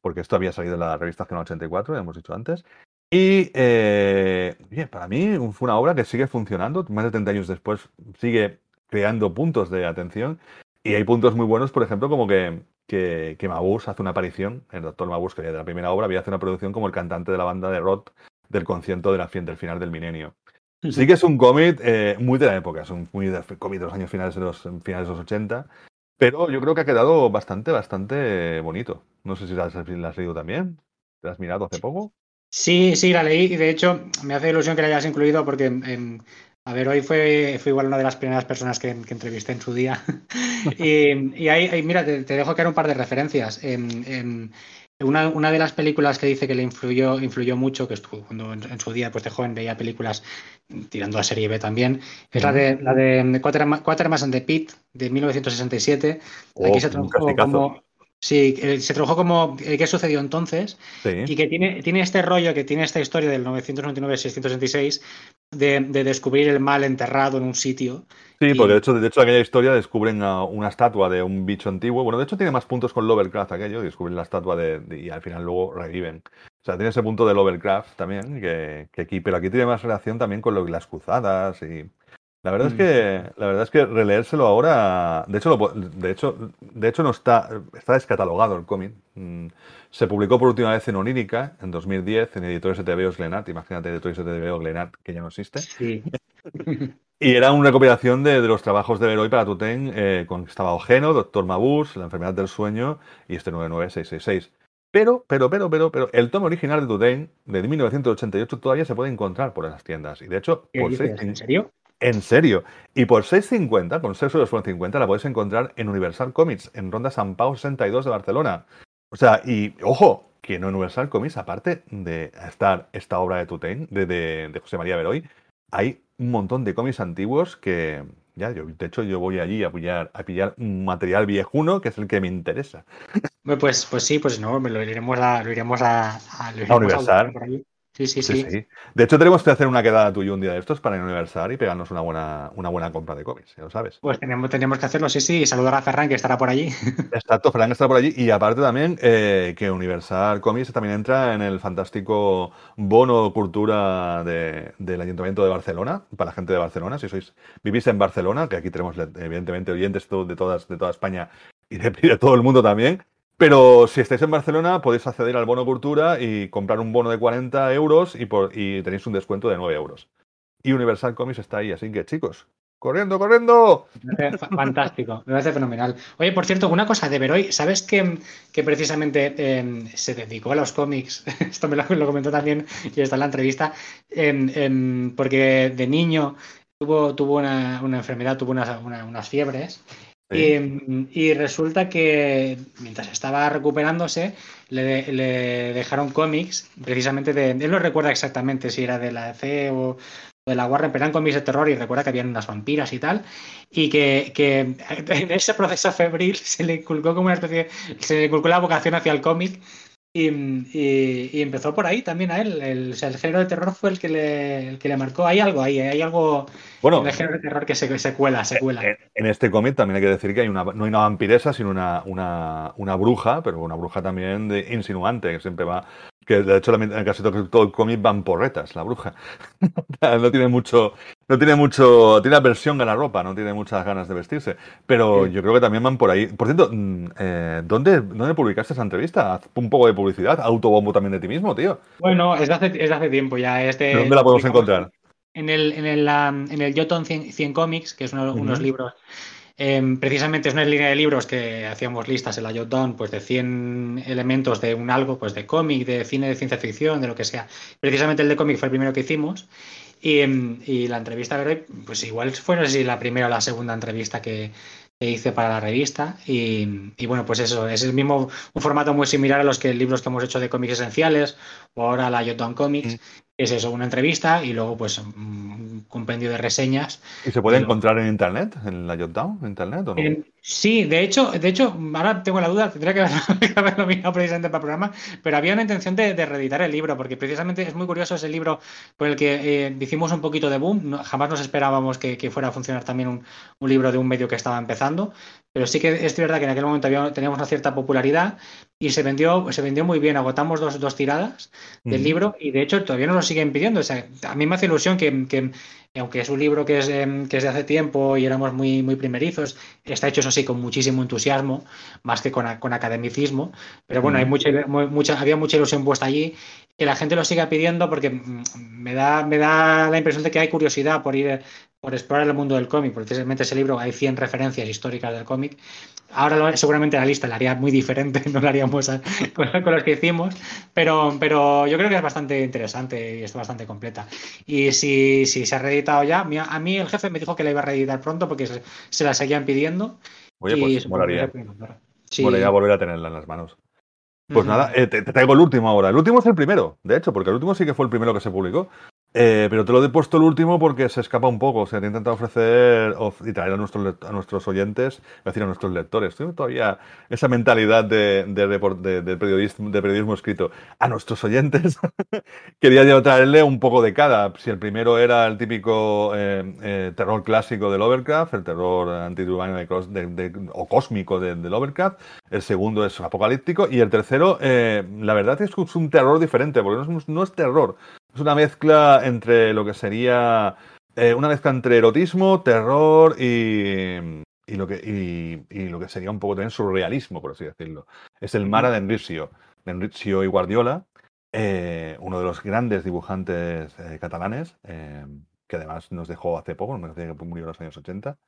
porque esto había salido en la revista Acción 84, ya hemos dicho antes. Y eh, bien, para mí fue una obra que sigue funcionando. Más de 30 años después sigue creando puntos de atención. Y hay puntos muy buenos, por ejemplo, como que, que, que Mabuse hace una aparición, el doctor Mabuse, que de la primera obra había hecho una producción como el cantante de la banda de rock del concierto de la, fin- del final del milenio. Sí que es un cómic eh, muy de la época, es un cómic de los años finales de los finales de los 80, pero yo creo que ha quedado bastante, bastante bonito. No sé si la has, la has leído también. ¿Te la has mirado hace poco? Sí, sí, la leí y de hecho me hace ilusión que la hayas incluido porque, a ver, hoy fue, fue igual una de las primeras personas que, que entrevisté en su día. y, y ahí, ahí, mira, te, te dejo era un par de referencias. Una, una de las películas que dice que le influyó, influyó mucho, que estuvo cuando en, en su día pues de joven veía películas tirando a serie B también, es la de la de Quatermass and the Pit de 1967. Oh, Aquí se un tradujo como Sí, eh, se tradujo como eh, qué sucedió entonces Sí. y que tiene, tiene este rollo, que tiene esta historia del 999-666 de, de descubrir el mal enterrado en un sitio. Sí, Y- porque de hecho, de hecho aquella historia descubren a una estatua de un bicho antiguo. Bueno, de hecho tiene más puntos con Lovecraft aquello, descubren la estatua de, de- y al final luego reviven. O sea, tiene ese punto de Lovecraft también, que, que aquí, pero aquí tiene más relación también con lo, las cruzadas y. La verdad es Mm. que, la verdad es que releérselo ahora, de hecho, lo de hecho, de hecho no está, está descatalogado el cómic. Mm, Se publicó por última vez en Onírica en 2010 en Editores TVO Glenat. Imagínate Editores TVO Glenat que ya no existe. Sí. Y era una recopilación de, de los trabajos de Beroy para Tutén, eh, con estaba Ogeno, Doctor Mabus, La enfermedad del sueño y este 99666. Pero, pero, pero, pero, pero, el tomo original de Tutén, de 1988, todavía se puede encontrar por las tiendas. Y de hecho, ¿Qué por ¿En serio? En serio. Y por 6.50, con 6 euros por 50, la podéis encontrar en Universal Comics, en Ronda San Pau 62 de Barcelona. O sea, y ojo, que en Universal Comics, aparte de estar esta obra de Tutén, de, de, de José María Beroy, hay un montón de cómics antiguos que, ya, yo, de hecho, yo voy allí a pillar, a pillar un material viejuno, que es el que me interesa. Pues, pues sí, pues no, lo iremos a, lo iremos a, a- lo iremos Universal. por. Sí, sí, Sí, sí. sí. De hecho, tenemos que hacer una quedada yo un día de estos para Universal y pegarnos una buena, una buena compra de cómics, ya lo sabes. Pues tenemos, tenemos que hacerlo, sí, sí. Y saludar a Ferran, que estará por allí. Exacto, Frank está por allí. Y aparte también eh, que Universal Comics también entra en el fantástico bono cultura de- del Ayuntamiento de Barcelona, para la gente de Barcelona. Si sois vivís en Barcelona, que aquí tenemos evidentemente oyentes de, todas, de toda España y de, y de todo el mundo también. Pero si estáis en Barcelona, podéis acceder al bono cultura y comprar un bono de 40 euros y, por, y tenéis un descuento de 9 euros. Y Universal Comics está ahí, así que chicos, corriendo, corriendo. Fantástico, me parece fenomenal. Oye, por cierto, una cosa de Beroy, ¿sabes que, que precisamente eh, se dedicó a los cómics? Esto me lo, comentó también y está en la entrevista, em, em, porque de niño tuvo, tuvo una, una enfermedad, tuvo unas, una- unas fiebres. Sí. Y, y resulta que mientras estaba recuperándose, le, dejaron cómics, precisamente de. Él no recuerda exactamente si era de la DC o de la Warner, pero eran cómics de terror y recuerda que habían unas vampiras y tal. Y que, que en ese proceso febril se le inculcó como una especie. Se le inculcó la vocación hacia el cómic. Y, y- y empezó por ahí también a él. El, o sea, el género de terror fue el que le, el que le marcó. Hay algo ahí, hay algo Bueno, en el género de terror que se, se cuela, se cuela. En, en este cómic también hay que decir que hay una, no hay una vampiresa, sino una, una, una bruja, pero una bruja también de insinuante, que siempre va. Que de hecho, en casi todo, todo el cómic van porretas, la bruja. no tiene mucho. No tiene mucho. Tiene aversión a la ropa, no tiene muchas ganas de vestirse. Pero Sí. yo creo que también van por ahí. Por cierto, mm, eh, ¿dónde, ¿dónde publicaste esa entrevista? Haz un poco de publicidad, autobombo también de ti mismo, tío. Bueno, es de hace, es de hace tiempo ya. Es de- ¿Dónde la podemos encontrar? En el, en el, um, en el Jotun 100, 100 Comics, que es uno- Ujú. unos libros. Em, precisamente es una línea de libros que hacíamos listas en la Jotun, pues de 100 elementos de un algo, pues de cómic, de cine de ciencia ficción, de lo que sea. Precisamente el de cómic fue el primero que hicimos. Y, em, y la entrevista, pues igual fue, no sé si la primera o la segunda entrevista que, que hice para la revista. Y, y bueno, pues eso, es el mismo, un formato muy similar a los que libros que hemos hecho de cómics esenciales, o ahora la Jotun Comics, Mm. Es eso, una entrevista y luego pues un compendio de reseñas. ¿Y se puede encontrar en internet? ¿En la Jotdown? ¿En internet o no? Eh, sí, de hecho, de hecho, ahora tengo la duda, tendría que haberlo, que haberlo mirado precisamente para el programa, pero había una intención de, de reeditar el libro, porque precisamente es muy curioso ese libro por el que eh, hicimos un poquito de boom. No- jamás nos esperábamos que, que fuera a funcionar también un, un libro de un medio que estaba empezando, pero sí que es verdad que en aquel momento había, teníamos una cierta popularidad y se vendió, se vendió muy bien. Agotamos dos, dos tiradas del libro y de hecho todavía no lo siguen pidiendo. O sea, a mí me hace ilusión que, que, aunque es un libro que es, em, que es de hace tiempo y éramos muy, muy primerizos, está hecho eso sí con muchísimo entusiasmo, más que con, con academicismo. Pero bueno, hay mucha, mu- mucha, había mucha ilusión puesta allí que la gente lo siga pidiendo porque mm, me da, me da la impresión de que hay curiosidad por ir por explorar el mundo del cómic, precisamente ese libro hay 100 referencias históricas del cómic. Ahora lo- seguramente la lista la haría muy diferente, no la haríamos a- con, con los que hicimos, pero, pero yo creo que es bastante interesante y está bastante completa. Y si, si se ha reeditado ya, a mí el jefe me dijo que la iba a reeditar pronto porque se, se la seguían pidiendo. Oye, y pues molaría. Sí. Molaría volver a tenerla en las manos. Pues Ujú. nada, eh, te, te traigo el último ahora. El último es el primero, de hecho, porque el último sí que fue el primero que se publicó. Eh, pero te lo he puesto el último porque se escapa un poco. O sea, te he intentado ofrecer y traer a nuestros, a nuestros oyentes, es decir, a nuestros lectores. Tengo todavía esa mentalidad de, de, periodismo, de periodismo escrito. A nuestros oyentes quería yo traerle un poco de cada. Si el primero era el típico eh, eh, terror clásico del Lovecraft, el terror antidiluviano o cósmico del Lovecraft, el segundo es apocalíptico y el tercero, la verdad es que es un terror diferente, porque no es, no es terror, es una mezcla entre lo que sería. Eh, una mezcla entre erotismo, terror y. Y lo, que, y, lo que sería un poco también surrealismo, por así decirlo. Es el Mara de Enricio, de y Guardiola, eh, uno de los grandes dibujantes eh, catalanes, que además nos dejó hace poco, me parece que murió en los años 80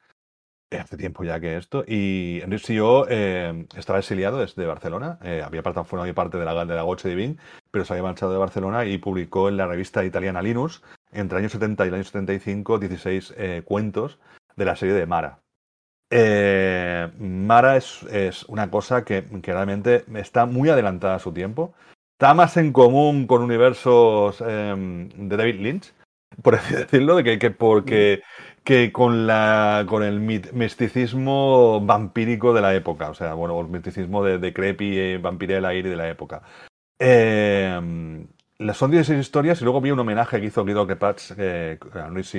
hace tiempo ya que esto. Y Enrique eh, estaba exiliado desde Barcelona. Eh, había formado parte de la, de la Goche Divin, pero se había marchado de Barcelona y publicó en la revista italiana Linus, entre el año 70 y el año 75, 16 eh, cuentos de la serie de Mara. Eh, Mara es, es, una cosa que, que, realmente está muy adelantada a su tiempo. Está más en común con universos de David Lynch, por así decirlo, de que, que porque que con, la, con el misticismo vampírico de la época, o sea, bueno, el misticismo de, de Creepy, eh, Vampirella y de la época. Eh, son 16 historias y luego vi un homenaje que hizo Guido Kepatz eh, a Luis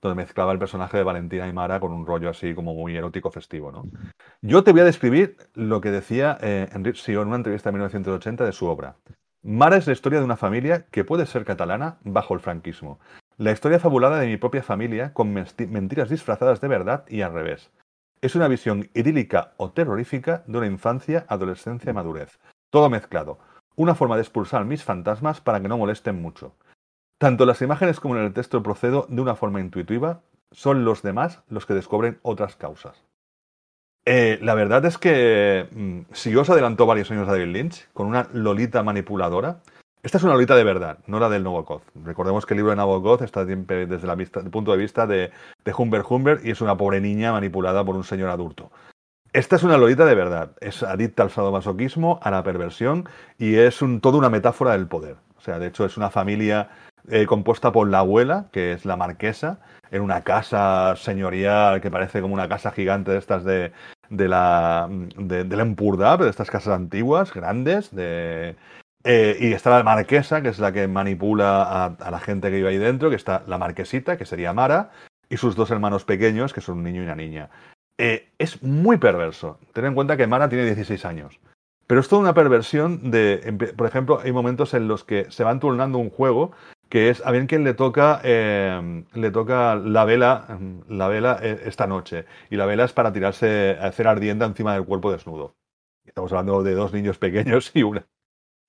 donde mezclaba el personaje de Valentina y Mara con un rollo así como muy erótico festivo. ¿no? Yo te voy a describir lo que decía eh, Enrique Sio en una entrevista de 1980 de su obra. Mara es la historia de una familia que puede ser catalana bajo el franquismo, la historia fabulada de mi propia familia con mentiras disfrazadas de verdad y al revés. Es una visión idílica o terrorífica de una infancia, adolescencia y madurez. Todo mezclado. Una forma de expulsar mis fantasmas para que no molesten mucho. Tanto las imágenes como en el texto procedo de una forma intuitiva, son los demás los que descubren otras causas. Eh, la verdad es que mm, si os adelantó varios años a David Lynch con una Lolita manipuladora, esta es una lolita de verdad, no la del Nabokov. Recordemos que el libro de Nabokov está desde el punto de vista de, de Humber Humber y es una pobre niña manipulada por un señor adulto. Esta es una lolita de verdad. Es adicta al sadomasoquismo, a la perversión y es toda una metáfora del poder. O sea, de hecho es una familia eh, compuesta por la abuela, que es la marquesa, en una casa señorial que parece como una casa gigante de estas de, la de, de estas casas antiguas, grandes, de, eh, y está la marquesa, que es la que manipula a, la gente que vive ahí dentro, que está la marquesita, que sería Mara, y sus dos hermanos pequeños, que son un niño y una niña. Eh, es muy perverso. Ten en cuenta que Mara tiene 16 años. Pero es toda una perversión de, por ejemplo, hay momentos en los que se van turnando un juego que es a bien quien le toca eh, le toca la vela la vela esta noche y la vela es para tirarse hacer ardienda encima del cuerpo desnudo. Estamos hablando de dos niños pequeños y una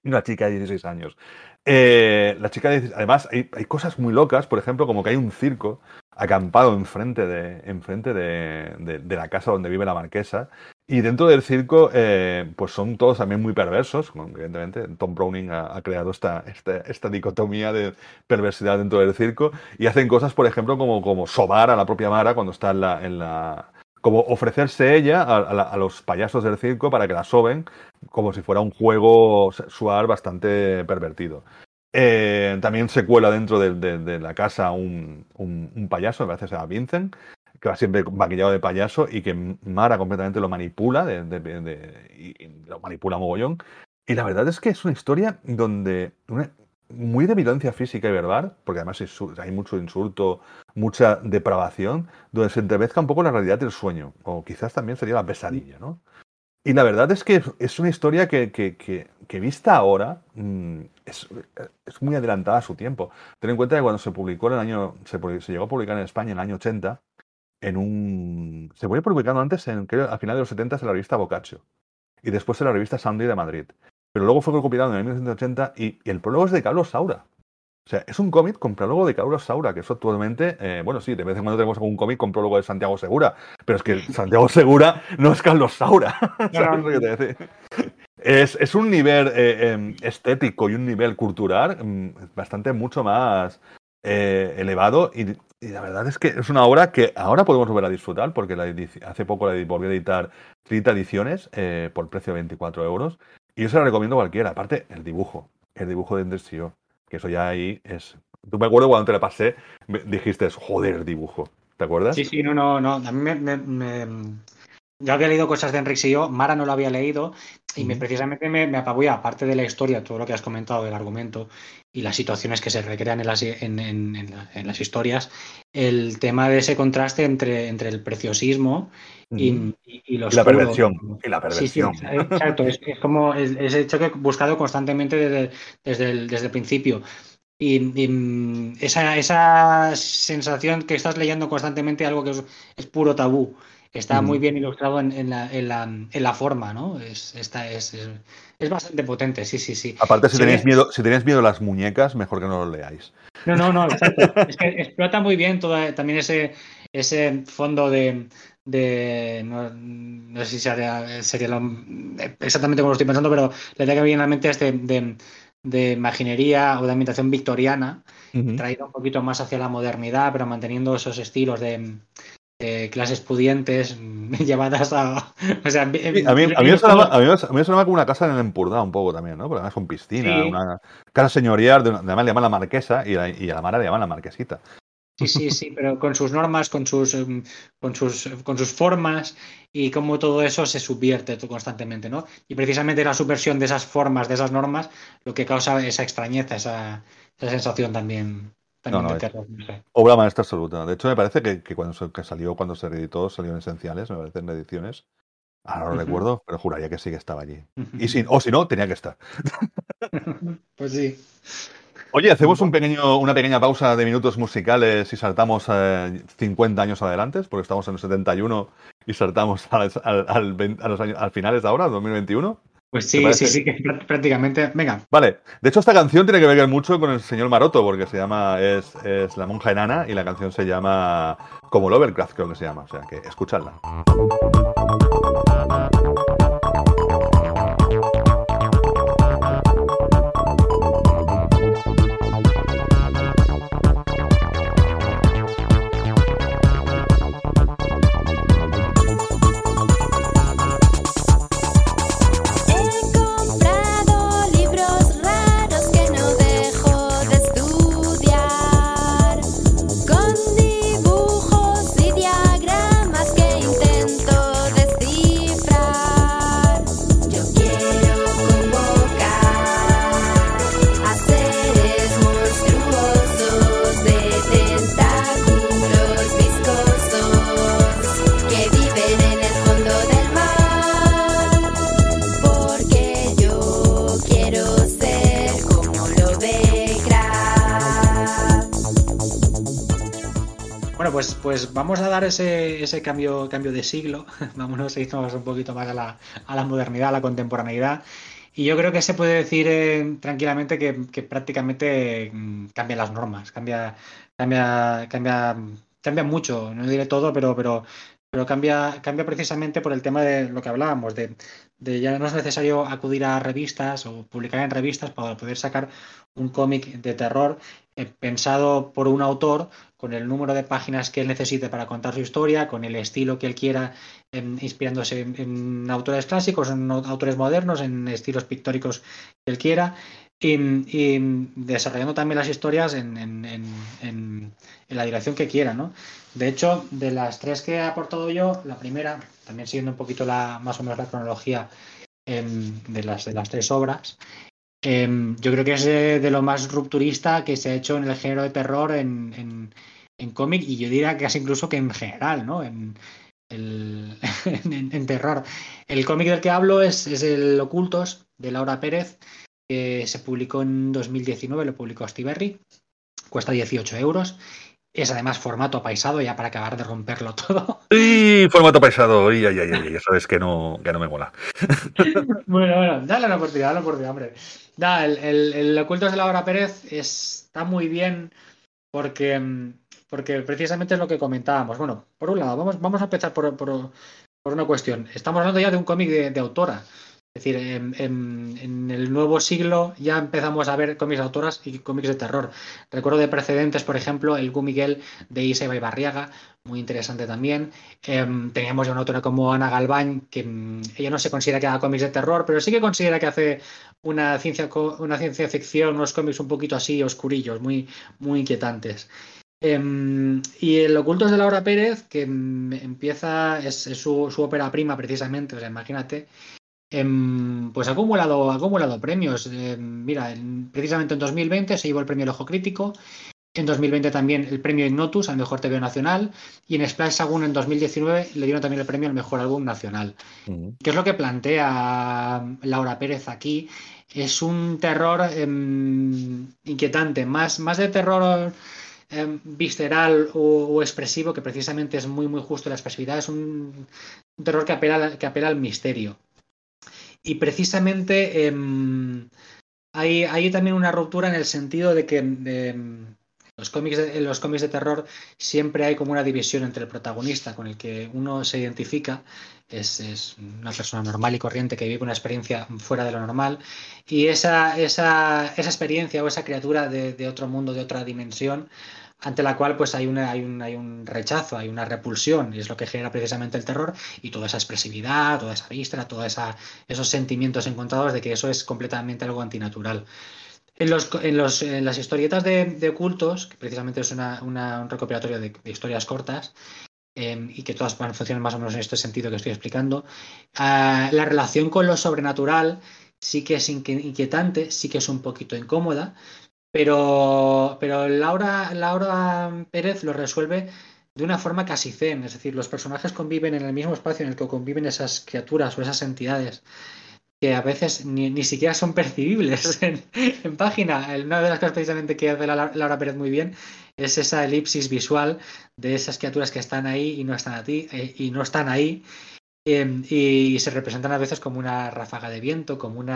una chica de 16 años. Eh, la chica de, además, hay, cosas muy locas, por ejemplo, como que hay un circo acampado enfrente de, enfrente de, de, la casa donde vive la marquesa. Y dentro del circo, eh, pues son todos también muy perversos. Evidentemente, Tom Browning ha, creado esta, esta, esta, dicotomía de perversidad dentro del circo. Y hacen cosas, por ejemplo, como, como sobar a la propia Mara cuando está en la, en la como ofrecerse ella a, los payasos del circo para que la soben como si fuera un juego sexual bastante pervertido. Eh, también se cuela dentro de, la casa un, payaso, me parece llama Vincent, que va siempre maquillado de payaso y que Mara completamente lo manipula, lo manipula mogollón. Y la verdad es que es una historia donde muy de violencia física y verbal, porque además hay mucho insulto, mucha depravación, donde se entremezca un poco la realidad del sueño, o quizás también sería la pesadilla, ¿no? Y la verdad es que es una historia que, que, que, vista ahora mm, es, es, muy adelantada a su tiempo. Ten en cuenta que cuando se publicó en el año, se, llegó a publicar en España en el año 80, en un, se fue publicando antes, en, creo, a finales de los 70 en la revista Boccaccio, y después en la revista Sunday de Madrid. Pero luego fue recopilado en 1980 y, y el prólogo es de Carlos Saura. O sea, es un cómic con prólogo de Carlos Saura, que eso actualmente, eh, bueno, sí, de vez en cuando tenemos algún cómic con prólogo de Santiago Segura, pero es que Santiago Segura no es Carlos Saura. es, es, un nivel eh, em, estético y un nivel cultural mm, bastante mucho más eh, elevado y, la verdad es que es una obra que ahora podemos volver a disfrutar porque la hace poco la volví a editar 30 ediciones por precio de 24 euros y yo se la recomiendo a cualquiera. Aparte, el dibujo, el dibujo de Andrés que eso ya ahí es Tú me acuerdo cuando te la pasé, dijiste, joder, dibujo. ¿Te acuerdas? Sí, sí, no, no, no. A mí me, Yo había leído cosas de Enrique y yo, Mara no lo había leído, y me, precisamente me, me apabulla, aparte de la historia, todo lo que has comentado del argumento y las situaciones que se recrean en las, en, las historias, el tema de ese contraste entre, entre el preciosismo y, y, los la perversión. Y la perversión. Sí, sí, exacto. es, como ese choque buscado constantemente desde, desde, el, desde el principio. Y, esa, esa, sensación que estás leyendo constantemente algo que es, puro tabú. Está muy bien ilustrado en, la, en, la, en, la, forma, ¿no? Es, esta, es, es, bastante potente, sí, sí, sí. Aparte, si tenéis, miedo, si tenéis miedo a las muñecas, mejor que no lo leáis. No, no, no, exacto. es que explota muy bien toda, también ese, ese fondo de, de no, no, sé si sería, sería lo, exactamente como lo estoy pensando, pero le da que bien a la mente este de, de imaginería o de ambientación victoriana, traído un poquito más hacia la modernidad, pero manteniendo esos estilos de, clases pudientes llevadas a. O sea, a, mí, a, mí, me sonaba, como una casa en el Empurdá un poco también, ¿no? Porque además con piscina, una casa señorial, de, además le llaman la marquesa y, y a la Mara le llaman la marquesita. Sí, sí, sí, pero con sus normas, con sus, em, con sus, con sus formas y cómo todo eso se subvierte constantemente, ¿no? Y precisamente la subversión de esas formas, de esas normas, lo que causa esa extrañeza, esa, sensación también, también de terror. Obra maestra absoluta. De hecho, me parece que, cuando salió, cuando se reeditó, salió en esenciales, me parece en ediciones. Ahora no lo recuerdo, pero juraría que sí que estaba allí. Y si, o si no, tenía que estar. pues sí. Oye, hacemos un pequeño, una pequeña pausa de minutos musicales y saltamos 50 eh, años adelante, porque estamos en el 71 y saltamos al, a los años, al finales de ahora, 2021. Pues sí, sí, sí, prácticamente. Venga. Vale. De hecho, esta canción tiene que ver mucho con el señor Maroto, porque se llama, es, es La monja enana y la canción se llama como Lovercraft, creo que se llama. O sea que escuchadla. Pues vamos a dar ese, ese cambio, cambio de siglo, vámonos a irnos un poquito más a la, a la modernidad, a la contemporaneidad. Y yo creo que se puede decir eh, tranquilamente que, prácticamente mm, cambia las normas, cambia, cambia, cambia, cambia mucho, no diré todo, pero, pero, pero cambia, cambia precisamente por el tema de lo que hablábamos, de, de ya no es necesario acudir a revistas o publicar en revistas para poder sacar un cómic de terror eh, pensado por un autor con el número de páginas que él necesite para contar su historia, con el estilo que él quiera, em, inspirándose en, autores clásicos, en autores modernos, en estilos pictóricos que él quiera, y, desarrollando también las historias en, la dirección que quiera. ¿no? De hecho, de las tres que he aportado yo, la primera, también siguiendo un poquito la, más o menos la cronología em, de, las, de las tres obras, Em, yo creo que es de, lo más rupturista que se ha hecho en el género de terror en, en, cómic y yo diría que casi incluso que en general, ¿no? En, el, en, terror. El cómic del que hablo es, es, el Ocultos de Laura Pérez, que se publicó en 2019, lo publicó Stiberry, cuesta 18 euros es además formato paisado, ya para acabar de romperlo todo. Sí, formato paisado. Y, ay, ay, ay, eso es que no, que no me mola. bueno, bueno, dale la oportunidad, dale la oportunidad, hombre. Da, el, el, el Ocultos de Laura Pérez está muy bien porque, porque precisamente es lo que comentábamos. Bueno, por un lado, vamos, vamos a empezar por, por, por una cuestión. Estamos hablando ya de un cómic de, de autora. Es decir, en, el nuevo siglo ya empezamos a ver cómics de autoras y cómics de terror. Recuerdo de precedentes, por ejemplo, el Gu Miguel de Isabel y Barriaga, muy interesante también. Em, teníamos ya una autora como Ana Galván, que mm, ella no se considera que haga cómics de terror, pero sí que considera que hace una ciencia, una ciencia ficción, unos cómics un poquito así oscurillos, muy, muy inquietantes. Em, y el Ocultos de Laura Pérez, que mm, empieza, es, su, su, ópera prima precisamente, o sea, imagínate, Em, pues ha acumulado, acumulado premios. Em, mira, precisamente en 2020 se llevó el premio El Ojo Crítico. En 2020 también el premio Ignotus al mejor TV nacional. Y en Splash Sagun en 2019 le dieron también el premio al mejor álbum nacional. ¿Qué es lo que plantea Laura Pérez aquí? Es un terror em, inquietante, más, más de terror visceral o, expresivo, que precisamente es muy, muy justo la expresividad. Es un, terror que apela, que apela al misterio. Y precisamente em, hay, también una ruptura en el sentido de que em, los cómics de, en los cómics de terror siempre hay como una división entre el protagonista con el que uno se identifica, es, una persona normal y corriente que vive una experiencia fuera de lo normal, y esa, esa, esa experiencia o esa criatura de otro mundo, de otra dimensión, ante la cual pues hay, una, hay, un, hay un rechazo, hay una repulsión, y es lo que genera precisamente el terror, y toda esa expresividad, toda esa vista, todos esos sentimientos encontrados de que eso es completamente algo antinatural. En, los, en, los, en las historietas de, cultos, que precisamente es una, un recopilatorio de, historias cortas, em, y que todas funcionan más o menos en este sentido que estoy explicando, ah, la relación con lo sobrenatural sí que es inquietante, sí que es un poquito incómoda, pero, pero Laura, Laura Pérez lo resuelve de una forma casi zen, es decir, los personajes conviven en el mismo espacio en el que conviven esas criaturas o esas entidades que a veces ni, siquiera son percibibles en, página. Una de las cosas precisamente que hace Laura Pérez muy bien es esa elipsis visual de esas criaturas que están ahí y no están, a ti, eh, y no están ahí Em, y se representan a veces como una ráfaga de viento, como un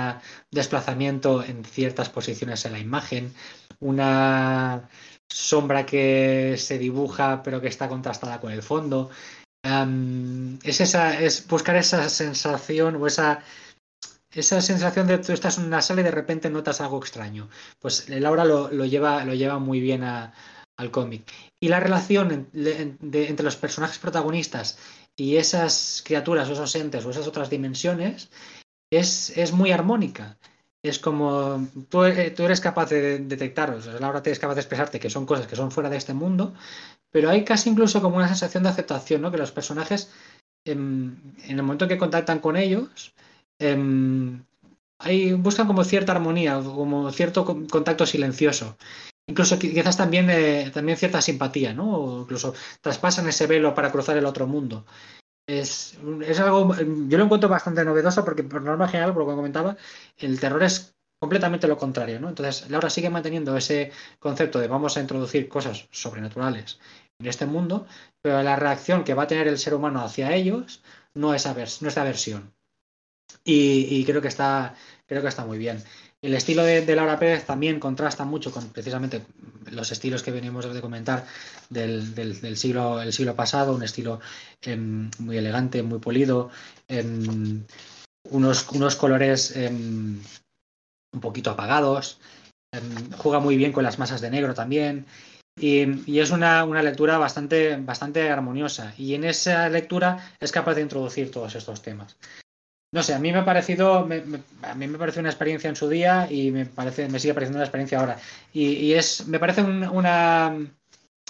desplazamiento en ciertas posiciones en la imagen, una sombra que se dibuja pero que está contrastada con el fondo. Em, es, esa, es buscar esa sensación o esa, esa sensación de tú estás en una sala y de repente notas algo extraño. Pues Laura lo, lo lleva, lo lleva muy bien al cómic. Y la relación entre los personajes protagonistas y esas criaturas esos entes o esas otras dimensiones es, es muy armónica. Es como tú, eh, eres capaz de detectar, o sea, Laura eres capaz de expresarte que son cosas que son fuera de este mundo, pero hay casi incluso como una sensación de aceptación, ¿no? Que los personajes, en, en el momento que contactan con ellos, em, buscan como cierta armonía, como cierto contacto silencioso incluso quizás también, eh, también cierta simpatía, ¿no? O incluso traspasan ese velo para cruzar el otro mundo. Es, es algo, yo lo encuentro bastante novedoso porque por norma general, por lo que comentaba, el terror es completamente lo contrario, ¿no? Entonces, Laura sigue manteniendo ese concepto de vamos a introducir cosas sobrenaturales en este mundo, pero la reacción que va a tener el ser humano hacia ellos no es, avers no aversión. Y, y, creo que está creo que está muy bien. El estilo de, Laura Pérez también contrasta mucho con precisamente los estilos que venimos de comentar del, siglo, el siglo pasado, un estilo em, muy elegante, muy polido, em, unos, unos, colores em, un poquito apagados, juega muy bien con las masas de negro también. Y, es una, una, lectura bastante, bastante armoniosa. Y en esa lectura es capaz de introducir todos estos temas. No sé, a mí me ha parecido, a mí me pareció una experiencia en su día y me parece, me sigue pareciendo una experiencia ahora. Y, es, me parece una,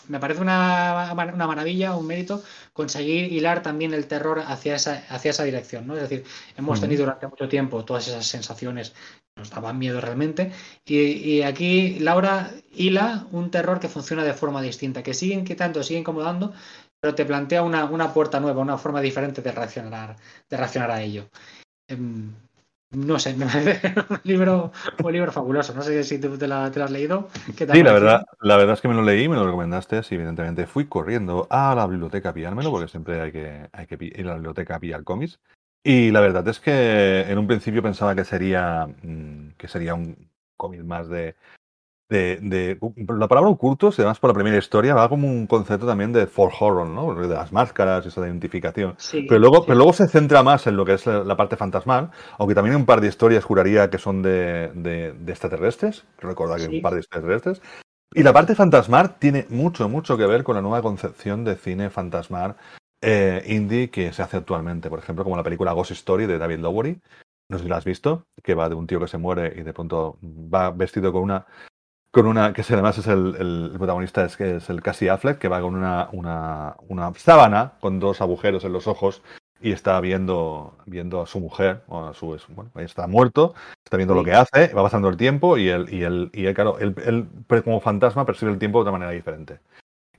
me parece una, una, maravilla, un mérito conseguir hilar también el terror hacia esa, hacia esa dirección, ¿no? Es decir, hemos tenido durante mucho tiempo todas esas sensaciones que nos daban miedo realmente, y, y, aquí Laura hila un terror que funciona de forma distinta, que sigue inquietando, sigue incomodando, pero te plantea una, una, puerta nueva, una forma diferente de reaccionar, de reaccionar a ello. Em, no sé, me parece un libro, un libro fabuloso. No sé si tú te, la, has leído. sí, la verdad, la verdad es que me lo leí, me lo recomendaste, y evidentemente fui corriendo a la biblioteca a pillármelo, porque siempre hay que, hay que ir a la biblioteca a pillar cómics. Y la verdad es que en un principio pensaba que sería, mm, que sería un cómic más de, de, de, la palabra ocultos, además por la primera historia, va como un concepto también de for horror, ¿no? De las máscaras, esa identificación. pero, luego, pero luego se centra más en lo que es la, parte fantasmal, aunque también hay un par de historias, juraría, que son de, de, extraterrestres, que recordar que hay un par de extraterrestres. Y la parte fantasmal tiene mucho, mucho que ver con la nueva concepción de cine fantasmal eh, indie que se hace actualmente. Por ejemplo, como la película Ghost Story de David Lowery, no sé si la has visto, que va de un tío que se muere y de pronto va vestido con una con una, que además es el, el, protagonista, es que es el Cassie Affleck, que va con una, una, una, sábana con dos agujeros en los ojos y está viendo, viendo a su mujer, o a su, bueno, está muerto, está viendo lo que hace, va pasando el tiempo y él, y él, y él claro, él, él, como fantasma percibe el tiempo de otra manera diferente.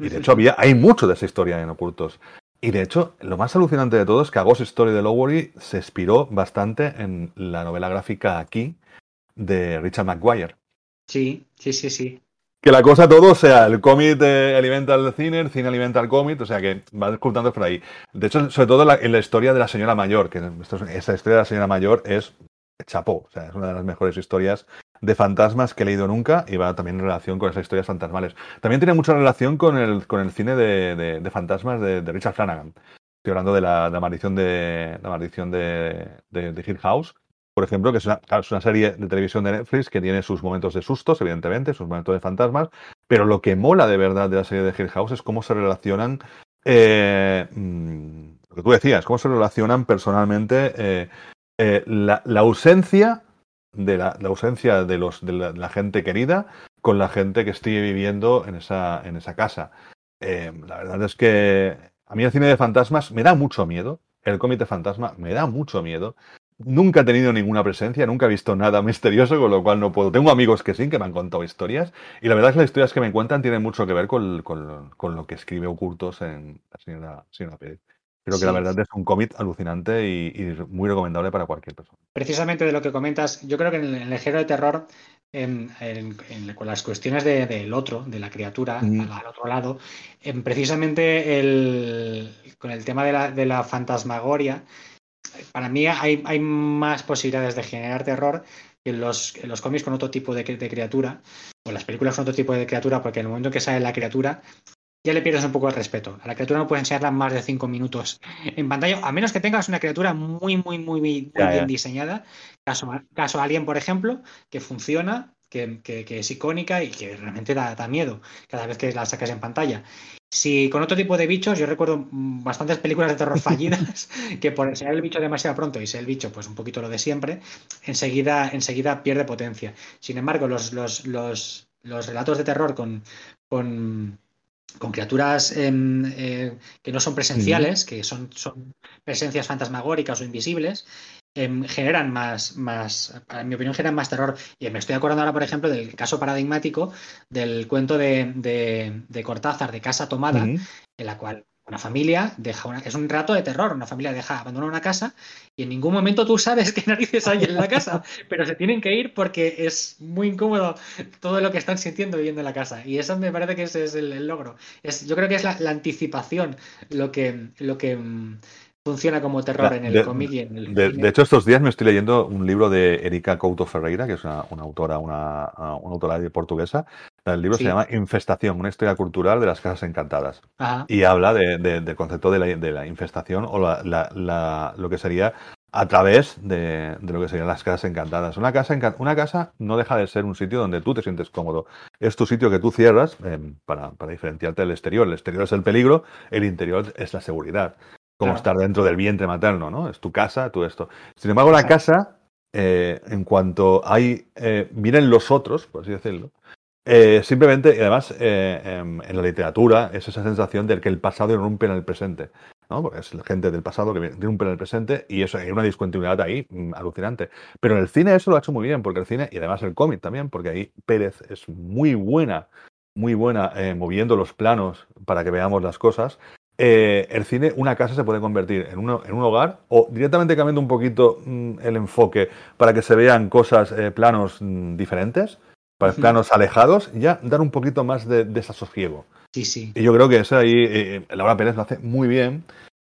Y de hecho había, hay mucho de esa historia en Ocultos. Y de hecho, lo más alucinante de todo es que a Ghost Story de Lowery se inspiró bastante en la novela gráfica aquí de Richard McGuire. Sí, sí, sí, sí. Que la cosa todo, sea, el cómic alimenta al cine, el cine alimenta al cómic, o sea que va ocultando por ahí. De hecho, sobre todo en la, historia de la señora mayor, que esa historia de la señora mayor es chapó, o sea, es una de las mejores historias de fantasmas que he leído nunca y va también en relación con esas historias fantasmales. También tiene mucha relación con el, con el cine de, fantasmas de, Richard Flanagan. Estoy hablando de la, maldición de la maldición de Hill House, por ejemplo, que es una, serie de televisión de Netflix que tiene sus momentos de sustos, evidentemente, sus momentos de fantasmas, pero lo que mola de verdad de la serie de Hill House es cómo se relacionan, eh, mm, lo que tú decías, cómo se relacionan personalmente eh, eh, la, ausencia de la, ausencia de, los, de la, gente querida con la gente que estoy viviendo en esa, en esa casa. la verdad es que a mí el cine de fantasmas me da mucho miedo. El cómic de fantasma me da mucho miedo. Nunca he tenido ninguna presencia, nunca he visto nada misterioso, con lo cual no puedo. Tengo amigos que sí, que me han contado historias, y la verdad es que las historias que me cuentan tienen mucho que ver con, lo que escribe Ocultos en La Señora, señora Pérez. Creo que la verdad es un cómic alucinante y, muy recomendable para cualquier persona. Precisamente de lo que comentas, yo creo que en el, género de terror, con las cuestiones del otro, de la criatura al, otro lado, precisamente con el tema de la, de la fantasmagoria, para mí hay, más posibilidades de generar terror que en los, los cómics con otro tipo de, criatura, o las películas con otro tipo de criatura, porque en el momento que sale la criatura, ya le pierdes un poco el respeto. A la criatura no puedes enseñarla más de cinco minutos en pantalla, a menos que tengas una criatura muy, muy, muy, muy, bien diseñada. Caso, caso Alien, por ejemplo, que funciona, que, es icónica y que realmente da, da, miedo cada vez que la sacas en pantalla. Si con otro tipo de bichos, yo recuerdo bastantes películas de terror fallidas que por enseñar el bicho demasiado pronto y ser el bicho, pues un poquito lo de siempre, enseguida, enseguida pierde potencia. Sin embargo, los, los, los, los relatos de terror con, con, con criaturas em, eh, que no son presenciales, que son, son presencias fantasmagóricas o invisibles, Em, generan más, más, en mi opinión, generan más terror. Y me estoy acordando ahora, por ejemplo, del caso paradigmático del cuento de, de, Cortázar, de Casa Tomada, en la cual una familia deja una, es un rato de terror, una familia deja abandona una casa y en ningún momento tú sabes qué narices hay en la casa, pero se tienen que ir porque es muy incómodo todo lo que están sintiendo viviendo en la casa. Y eso me parece que ese es el, logro. Es, yo creo que es la, la anticipación lo que, lo que mm, funciona como terror en el cómic y en el de, hecho, estos días me estoy leyendo un libro de Erika Couto Ferreira, que es una, autora, una, autora portuguesa. El libro se llama Infestación, una historia cultural de las casas encantadas. Y habla del concepto de la, infestación o lo que sería a través de, lo que serían las casas encantadas. Una casa, una casa no deja de ser un sitio donde tú te sientes cómodo. Es tu sitio que tú cierras eh, para, para diferenciarte del exterior. El exterior es el peligro, el interior es la seguridad como estar dentro del vientre materno, ¿no? Es tu casa, tú esto. Sin embargo, la casa, eh, en cuanto hay, eh, miren los otros, por así decirlo, eh, simplemente, y además, en, la literatura, es esa sensación de que el pasado irrumpe en el presente. ¿no? Porque es la gente del pasado que irrumpe en el presente y eso hay una discontinuidad ahí mm, alucinante. Pero en el cine eso lo ha hecho muy bien, porque el cine, y además el cómic también, porque ahí Pérez es muy buena, muy buena moviendo los planos para que veamos las cosas. Eh, el cine, una casa se puede convertir en, en, un hogar o directamente cambiando un poquito mm, el enfoque para que se vean cosas, eh, planos mm, diferentes, para planos alejados, ya dar un poquito más de, desasosiego. Sí, sí. Y yo creo que eso ahí, eh, Laura Pérez lo hace muy bien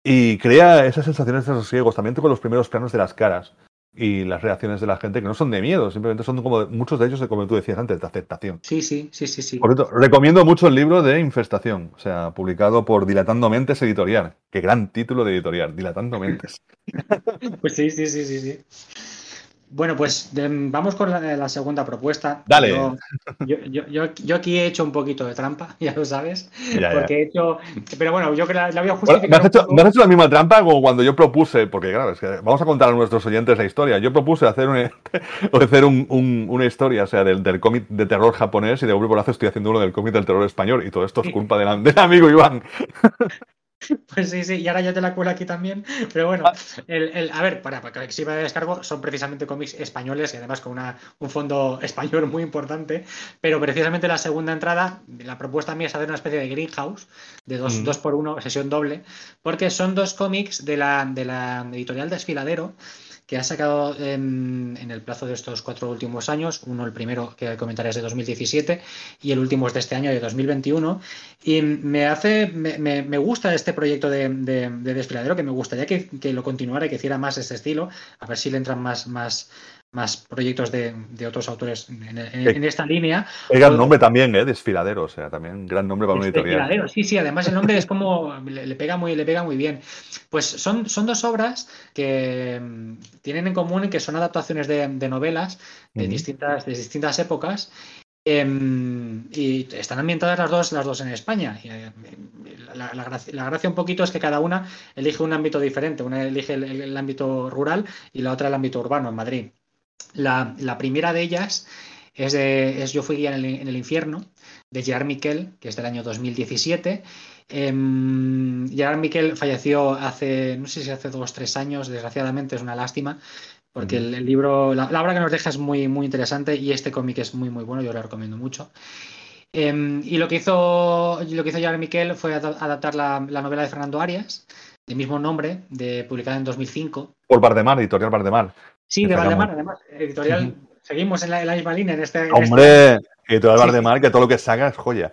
y crea esas sensaciones de desasosiego, también con los primeros planos de las caras. Y las reacciones de la gente, que no son de miedo, simplemente son como muchos de ellos, como tú decías antes, de aceptación. Sí, sí, sí, sí, sí. Por cierto, recomiendo mucho el libro de Infestación, o sea, publicado por Dilatando Mentes Editorial. Qué gran título de editorial, Dilatando Mentes. pues sí, sí, sí, sí, sí. Bueno, pues vamos con la, segunda propuesta. Dale. Yo, aquí he hecho un poquito de trampa, ya lo sabes. porque he hecho. Pero bueno, yo creo que la, voy a justificar. ¿Me has, hecho, la misma trampa como cuando yo propuse? Porque, claro, es que vamos a contar a nuestros oyentes la historia. Yo propuse hacer, hacer una historia, o sea, del, cómic de terror japonés y de por hace estoy haciendo uno del cómic del terror español. Y todo esto es culpa del, del amigo Iván. Pues sí, sí, y ahora ya te la cuelo aquí también. Pero bueno, ah. el, a ver, para, para que sirva de descargo, son precisamente cómics españoles y además con una, un fondo español muy importante. Pero precisamente la segunda entrada, la propuesta mía es hacer una especie de greenhouse, de dos, mm. dos por uno, sesión doble, porque son dos cómics de la, de la editorial Desfiladero que ha sacado en, el plazo de estos cuatro últimos años. Uno, el primero que comentaré es de 2017 y el último es de este año, de 2021. Y me hace, me, gusta este proyecto de, desfiladero, que me gustaría que, que, lo continuara y que hiciera más este estilo, a ver si le entran más, más, más proyectos de, otros autores en, esta línea. El gran nombre también, ¿eh? Desfiladero, o sea, también gran nombre para un editorial. Desfiladero, sí, sí, además el nombre es como, le, pega muy, le pega muy bien. Pues son, son dos obras que mm, tienen en común que son adaptaciones de, novelas de, distintas, de distintas épocas em, y están ambientadas las dos, las dos en España. Eh, la, gracia, un poquito es que cada una elige un ámbito diferente. Una elige el ámbito rural y la otra el ámbito urbano en Madrid. La, primera de ellas es, de, Yo fui guía en el, infierno, de Gerard Miquel, que es del año 2017. Eh, Gerard Miquel falleció hace, no sé si hace dos o tres años, desgraciadamente, es una lástima, porque el, libro, la, obra que nos deja es muy, muy interesante y este cómic es muy, muy bueno, yo lo recomiendo mucho. Em, y lo que hizo lo que hizo Gerard Miquel fue adaptar la, novela de Fernando Arias, de mismo nombre, de, publicada en 2005. Por Bardemar, editorial Bardemar. Sí, de Valdemar, además. Editorial. Seguimos en la, misma línea en este. Hombre, editorial Valdemar, que todo lo que saca es joya.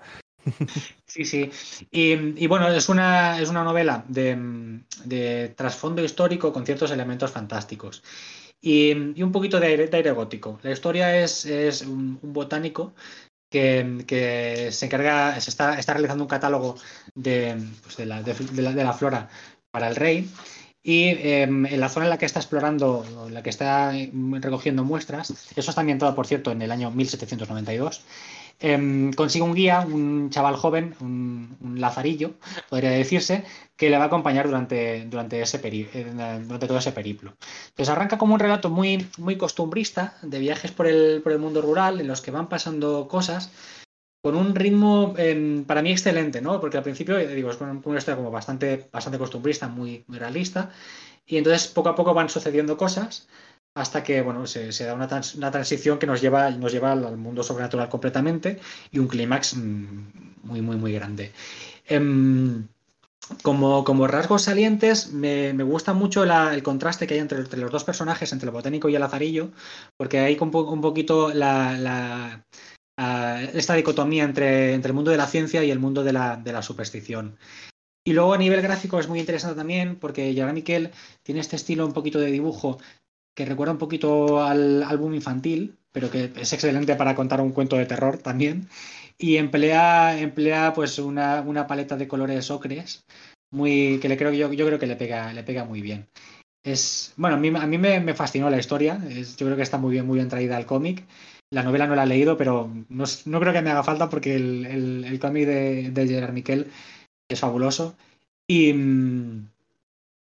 Sí, sí. Y, bueno, es una, es una novela de, trasfondo histórico con ciertos elementos fantásticos. Y, un poquito de aire, gótico. La historia es, es un, botánico que, se encarga, se está, está realizando un catálogo de, pues de, la, de, la, flora para el rey y em, en la zona en la que está explorando, en la que está recogiendo muestras, eso está ambientado, por cierto, en el año 1792, em, consigue un guía, un chaval joven, un, lazarillo, podría decirse, que le va a acompañar durante, durante, ese eh, durante todo ese periplo. Entonces arranca como un relato muy, muy costumbrista de viajes por el, por el mundo rural en los que van pasando cosas con un ritmo em, para mí excelente, ¿no? Porque al principio, digo, es una historia como bastante, bastante costumbrista, muy, realista, y entonces poco a poco van sucediendo cosas hasta que, bueno, se, da una, transición que nos lleva, nos lleva al mundo sobrenatural completamente y un clímax mm, muy, muy, muy grande. Em, como, como, rasgos salientes, me, gusta mucho el contraste que hay entre, los dos personajes, entre el botánico y el azarillo, porque hay un, un poquito la esta dicotomía entre, entre, el mundo de la ciencia y el mundo de la, de la, superstición. Y luego a nivel gráfico es muy interesante también porque Gerard Miquel tiene este estilo un poquito de dibujo que recuerda un poquito al álbum infantil, pero que es excelente para contar un cuento de terror también. Y emplea, emplea pues una, una paleta de colores ocres muy, que le creo, yo, yo creo que le pega, le pega muy bien. Es, bueno, a mí, a mí me, me fascinó la historia. yo creo que está muy bien, muy bien traída al cómic. La novela no la he leído, pero no, creo que me haga falta porque el, el, cómic de, de Gerard Miquel es fabuloso. Y, mm,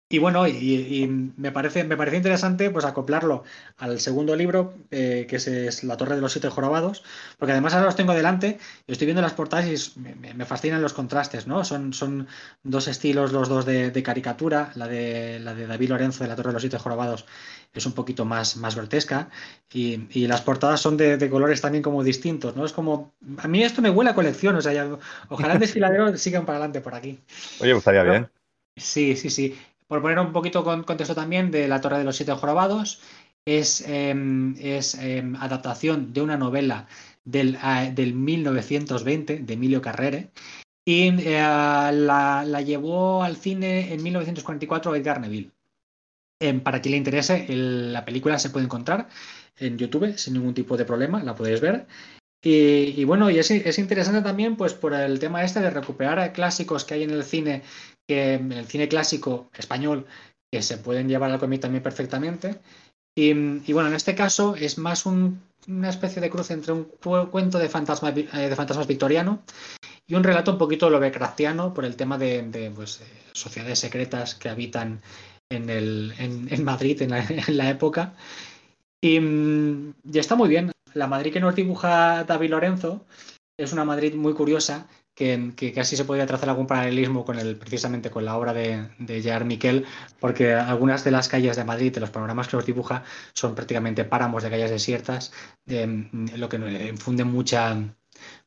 y bueno, y, me, parece, me parece interesante pues acoplarlo al segundo libro, eh, que es, La Torre de los Siete Jorobados, porque además ahora los tengo delante, y estoy viendo las portadas y me, fascinan los contrastes, ¿no? Son, son dos estilos, los dos de, caricatura, la de, la de David Lorenzo de La Torre de los Siete Jorobados es un poquito más, más grotesca, y, las portadas son de, colores también como distintos, ¿no? Es como, a mí esto me huele a colección, o sea, ojalá el desfiladero sigan para adelante por aquí. Oye, pues estaría bien. Sí, sí, sí. Por poner un poquito con contexto también de La Torre de los Siete Jorobados, es, em, em, adaptación de una novela del, del 1920 de Emilio Carrere y eh, la, llevó al cine en 1944 Edgar Neville. Em, para quien le interese, la película se puede encontrar en YouTube sin ningún tipo de problema, la podéis ver. Y, bueno, y es, es, interesante también pues por el tema este de recuperar clásicos que hay en el cine, que en el cine clásico español, que se pueden llevar al cómic también perfectamente. Y, bueno, en este caso es más una especie de cruce entre un cuento de fantasmas, eh, de fantasmas victoriano y un relato un poquito lovecraftiano por el tema de, pues, sociedades secretas que habitan en, el, en, Madrid en la, época. Y, y, está muy bien. La Madrid que nos dibuja David Lorenzo es una Madrid muy curiosa que, casi se podría trazar algún paralelismo con el, precisamente con la obra de, de Miquel, porque algunas de las calles de Madrid, de los panoramas que los dibuja, son prácticamente páramos de calles desiertas, de, lo que infunde mucha,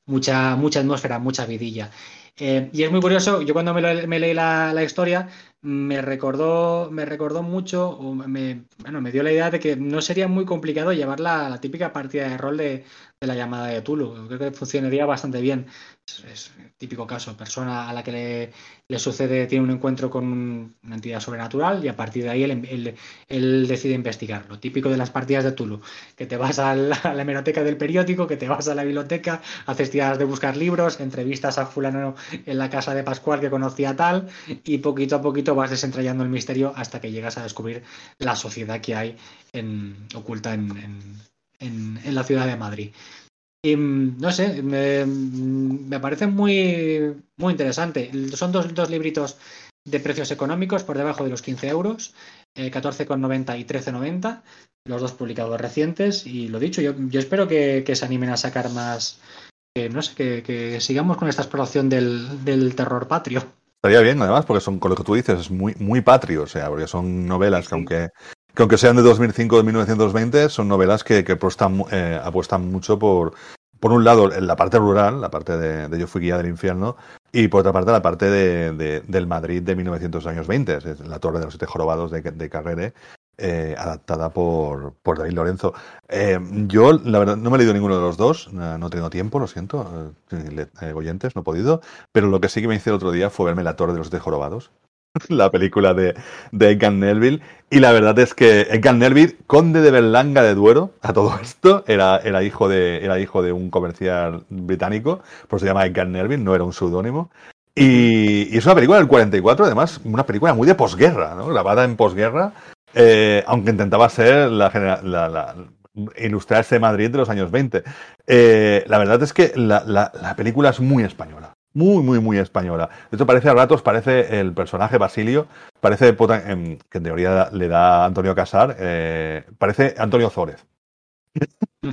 mucha, mucha atmósfera, mucha vidilla. Eh, y es muy curioso, yo cuando me, me leí la, la, historia, me recordó, me recordó mucho, o me, bueno, me dio la idea de que no sería muy complicado llevar la, la típica partida de rol de, de, la llamada de Tulu. Creo que funcionaría bastante bien es, típico caso, persona a la que le, sucede, tiene un encuentro con una entidad sobrenatural y a partir de ahí él, decide investigar. Lo típico de las partidas de Tulu, que te vas a la, hemeroteca del periódico, que te vas a la biblioteca, haces tiradas de buscar libros, entrevistas a fulano en la casa de Pascual que conocía tal y poquito a poquito vas desentrañando el misterio hasta que llegas a descubrir la sociedad que hay oculta en la ciudad de Madrid. Y mm, no sé, me, me, parece muy, muy interesante. Son dos, dos, libritos de precios económicos por debajo de los 15 euros, eh, 14,90 y 13,90, los dos publicados recientes. Y lo dicho, yo, yo espero que, que, se animen a sacar más, que, no sé, que, que sigamos con esta exploración del, del, terror patrio. Estaría bien, además, porque son, con lo que tú dices, es muy, muy patrio, o sea, porque son novelas que aunque que aunque sean de 2005 o de 1920, son novelas que, eh, apuestan mucho por, por un lado, la parte rural, la parte de, Yo fui guía del infierno, y por otra parte, la parte de, del Madrid de 1900 años 20, es la Torre de los Siete Jorobados de, Carrere, eh, adaptada por, por David Lorenzo. Eh, yo, la verdad, no me he leído ninguno de los dos, no he tenido tiempo, lo siento, eh, oyentes, no he podido, pero lo que sí que me hice el otro día fue verme La Torre de los Siete Jorobados, la película de, de Egan Neville. Y la verdad es que Egan Neville, conde de Berlanga de Duero, a todo esto, era, era, hijo, de, era hijo de un comercial británico, por eso se llama Egan Neville, no era un seudónimo. Y, es una película del 44, además, una película muy de posguerra, ¿no? grabada en posguerra, eh, aunque intentaba ser la, la, la ilustrar ese Madrid de los años 20. Eh, la verdad es que la, película es muy española muy, muy, muy española. De hecho, parece a ratos, parece el personaje Basilio, parece, que en teoría le da Antonio Casar, eh, parece Antonio Zórez.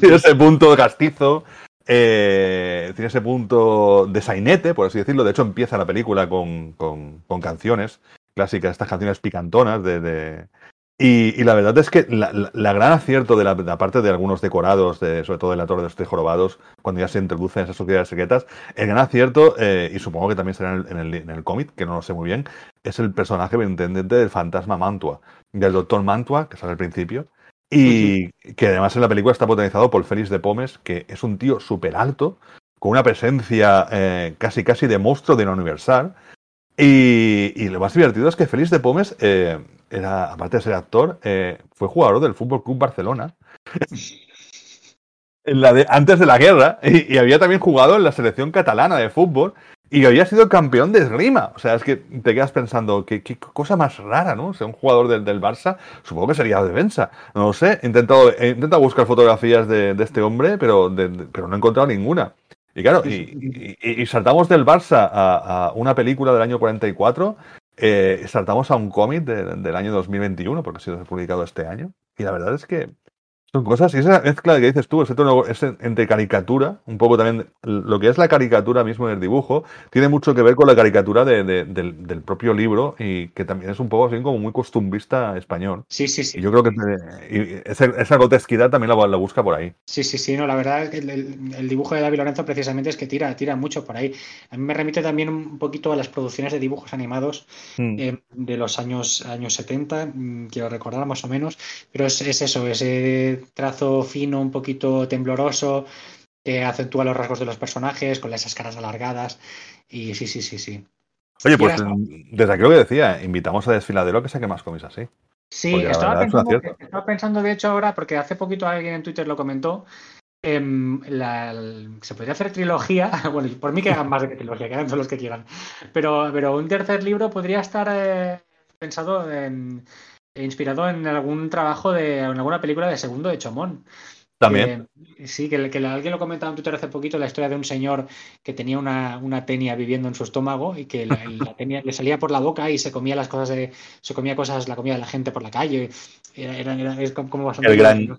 tiene ese punto castizo, eh, tiene ese punto de sainete, por así decirlo. De hecho, empieza la película con, con, con canciones clásicas, estas canciones picantonas de, y, la verdad es que la, gran acierto de la, parte de algunos decorados, de, sobre todo de la Torre de los Tres Jorobados, cuando ya se introducen esas sociedades secretas, el gran acierto, eh, y supongo que también será en el, en el, cómic, que no lo sé muy bien, es el personaje intendente del fantasma Mantua, del doctor Mantua, que sale al principio, y que además en la película está potenciado por Félix de Pomes, que es un tío súper alto, con una presencia eh, casi casi de monstruo de la Universal. Y, y, lo más divertido es que Félix de Pomes eh, era, aparte de ser actor, eh, fue jugador del Fútbol Club Barcelona. en la de, antes de la guerra. Y, había también jugado en la selección catalana de fútbol. Y había sido campeón de esgrima. O sea, es que te quedas pensando, qué, qué cosa más rara, ¿no? O sea, un jugador del, del, Barça, supongo que sería de defensa. No lo sé. He intentado, he intentado buscar fotografías de, de este hombre, pero, de, pero no he encontrado ninguna. Y claro, y, y, y, saltamos del Barça a, a, una película del año 44 eh, saltamos a un cómic de, del año 2021, porque ha sido publicado este año. Y la verdad es que son cosas, y esa mezcla que dices tú, ese tono es entre caricatura, un poco también lo que es la caricatura mismo del dibujo, tiene mucho que ver con la caricatura de, de, del, del, propio libro y que también es un poco así como muy costumbrista español. Sí, sí, sí. Y yo creo que te, esa, esa, grotesquidad también la, la, busca por ahí. Sí, sí, sí, no, la verdad es que el, el, dibujo de David Lorenzo precisamente es que tira, tira mucho por ahí. A mí me remite también un poquito a las producciones de dibujos animados mm. eh, de los años, años 70, mm, quiero recordar más o menos, pero es, es eso, ese trazo fino, un poquito tembloroso, que acentúa los rasgos de los personajes con esas caras alargadas. Y sí, sí, sí, sí. Oye, pues desde aquí lo que decía, invitamos a Desfiladero que saque más cómics así. Sí, estaba pensando, estaba pensando, de hecho, ahora, porque hace poquito alguien en Twitter lo comentó, em, se podría hacer trilogía, bueno, por mí que hagan más de trilogía, que hagan todos los que quieran, pero, pero un tercer libro podría estar eh, pensado en, inspirado en algún trabajo de en alguna película de segundo de Chomón. También. sí, que, alguien lo comentaba en Twitter hace poquito, la historia de un señor que tenía una, una tenia viviendo en su estómago y que la, tenia le salía por la boca y se comía las cosas de, se comía cosas, la comida de la gente por la calle. Era, era, es como bastante el gran,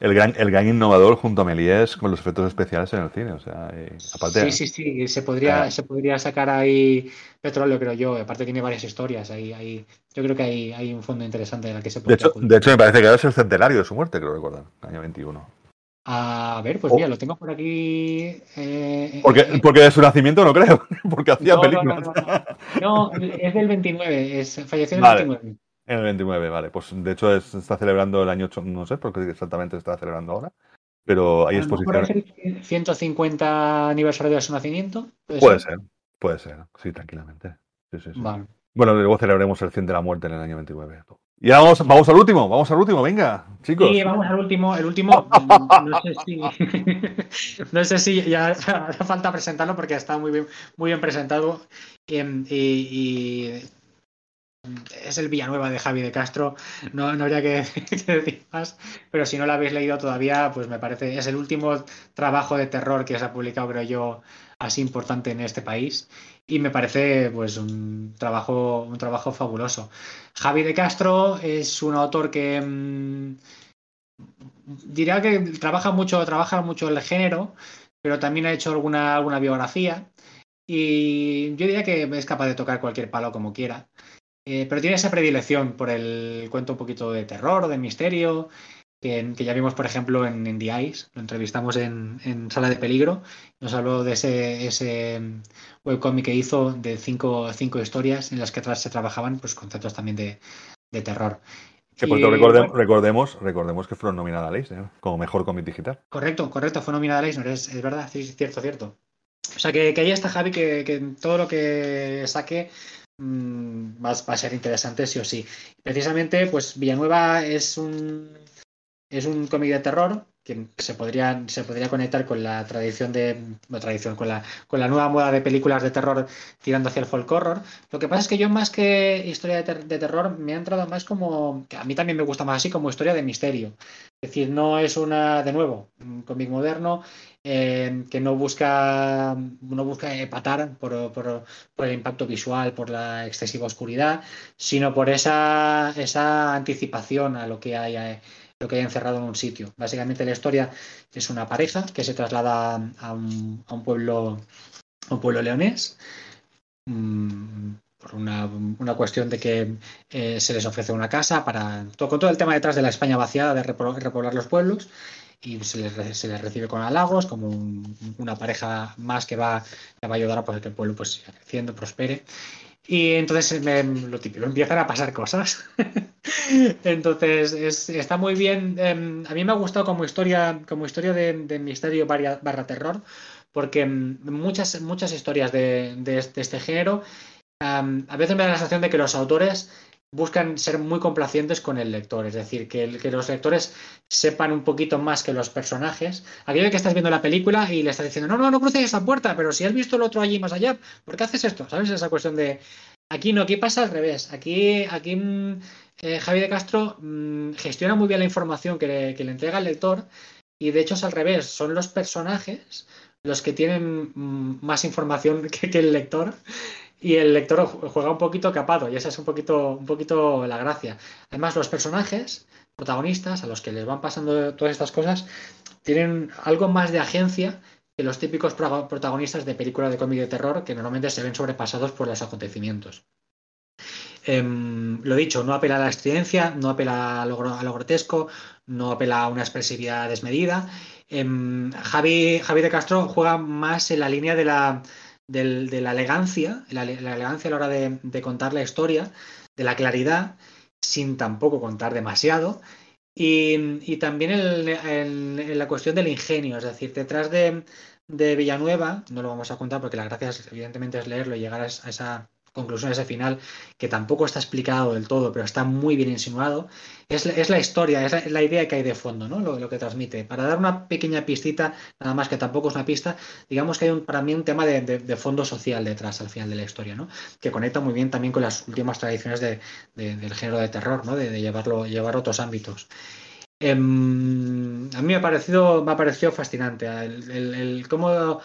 el gran, el gran innovador junto a Méliès con los efectos especiales en el cine. O sea, aparte, sí, sí, sí, se podría, se podría sacar ahí petróleo, creo yo. Aparte tiene varias historias. Ahí, ahí, yo creo que hay, hay un fondo interesante en el que se puede. De hecho, de hecho, me parece que ahora es el centenario de su muerte, creo recordar, año 21. A ver, pues mira, lo tengo por aquí. Eh, porque, eh, porque de su nacimiento no creo, porque hacía películas. No, es del 29, es, falleció en el 29. En el 29, vale. Pues de hecho se está celebrando el año 8, no sé por qué exactamente se está celebrando ahora, pero hay exposiciones. el 150 aniversario de su nacimiento? Puede, ser? puede ser, sí, tranquilamente. Sí, sí, sí. Bueno, luego celebraremos el 100 de la muerte en el año 29. Y vamos, vamos al último, vamos al último, venga, chicos. Sí, vamos al último. El último, no sé si, no sé si ya hace falta presentarlo porque está muy bien, muy bien presentado. Em, y es el Villanueva de Javi de Castro, no, no habría que, decir más, pero si no lo habéis leído todavía, pues me parece, es el último trabajo de terror que se ha publicado, creo yo, así importante en este país y me parece pues un trabajo, un trabajo fabuloso. Javi de Castro es un autor que mm, diría que trabaja mucho, trabaja mucho el género, pero también ha hecho alguna, alguna biografía y yo diría que es capaz de tocar cualquier palo como quiera. Eh, pero tiene esa predilección por el cuento un poquito de terror o de misterio, que, ya vimos, por ejemplo, en, en The Ice, lo entrevistamos en, Sala de Peligro, nos habló de ese, ese webcomic que hizo de cinco, cinco historias en las que atrás se trabajaban pues, conceptos también de, terror. Que por recordemos, recordemos que fueron nominadas a Leisner como mejor cómic digital. Correcto, correcto, fue nominada a Leisner, es, es verdad, sí, cierto, cierto. O sea que, que ahí está Javi, que, que todo lo que saque Mm, va, a ser interesante sí o sí. Precisamente, pues Villanueva es un es un cómic de terror que se podría, se podría conectar con la tradición de la tradición, con la, con la nueva moda de películas de terror tirando hacia el folk horror. Lo que pasa es que yo más que historia de, terror me ha entrado más como, a mí también me gusta más así, como historia de misterio. Es decir, no es una, de nuevo, un cómic moderno, eh, que no busca, no busca empatar por, por, por, el impacto visual, por la excesiva oscuridad, sino por esa, esa anticipación a lo que hay, lo que hay encerrado en un sitio. Básicamente la historia es una pareja que se traslada a un, a un pueblo, un pueblo leonés. Mm, por una, una, cuestión de que eh, se les ofrece una casa para con todo el tema detrás de la España vaciada de repoblar los pueblos y se les, se les recibe con halagos como una pareja más que va, va a ayudar a que el pueblo pues, siga creciendo, prospere. Y entonces lo típico, empiezan a pasar cosas. entonces está muy bien. Em, a mí me ha gustado como historia, como historia de, misterio barra, terror, porque em, muchas, muchas historias de, de, este género a veces me da la sensación de que los autores buscan ser muy complacientes con el lector, es decir, que, los lectores sepan un poquito más que los personajes. Aquello que estás viendo la película y le estás diciendo, no, no, no cruces esa puerta, pero si has visto el otro allí más allá, ¿por qué haces esto? ¿Sabes? Esa cuestión de, aquí no, aquí pasa al revés. Aquí, aquí mm, eh, Javi de Castro mm, gestiona muy bien la información que le, entrega al lector y de hecho es al revés, son los personajes los que tienen mm, más información que el lector y el lector juega un poquito capado y esa es un poquito, un poquito la gracia. Además, los personajes protagonistas a los que les van pasando todas estas cosas tienen algo más de agencia que los típicos protagonistas de películas de cómic de terror que normalmente se ven sobrepasados por los acontecimientos. Em, lo dicho, no apela a la estridencia, no apela a lo, grotesco, no apela a una expresividad desmedida. Em, Javi, Javi de Castro juega más en la línea de la, de la elegancia, la, elegancia a la hora de, contar la historia, de la claridad, sin tampoco contar demasiado. Y, también en, la cuestión del ingenio, es decir, detrás de, Villanueva, no lo vamos a contar porque la gracia evidentemente es leerlo y llegar a esa conclusión, ese final, que tampoco está explicado del todo, pero está muy bien insinuado, es, es la historia, es la, idea que hay de fondo, ¿no? Lo, lo, que transmite. Para dar una pequeña pistita, nada más que tampoco es una pista, digamos que hay un, para mí un tema de, de, fondo social detrás al final de la historia, ¿no? Que conecta muy bien también con las últimas tradiciones de, del género de terror, ¿no? De, llevarlo, llevar otros ámbitos. Eh, a mí me ha parecido, me ha parecido fascinante el, el cómo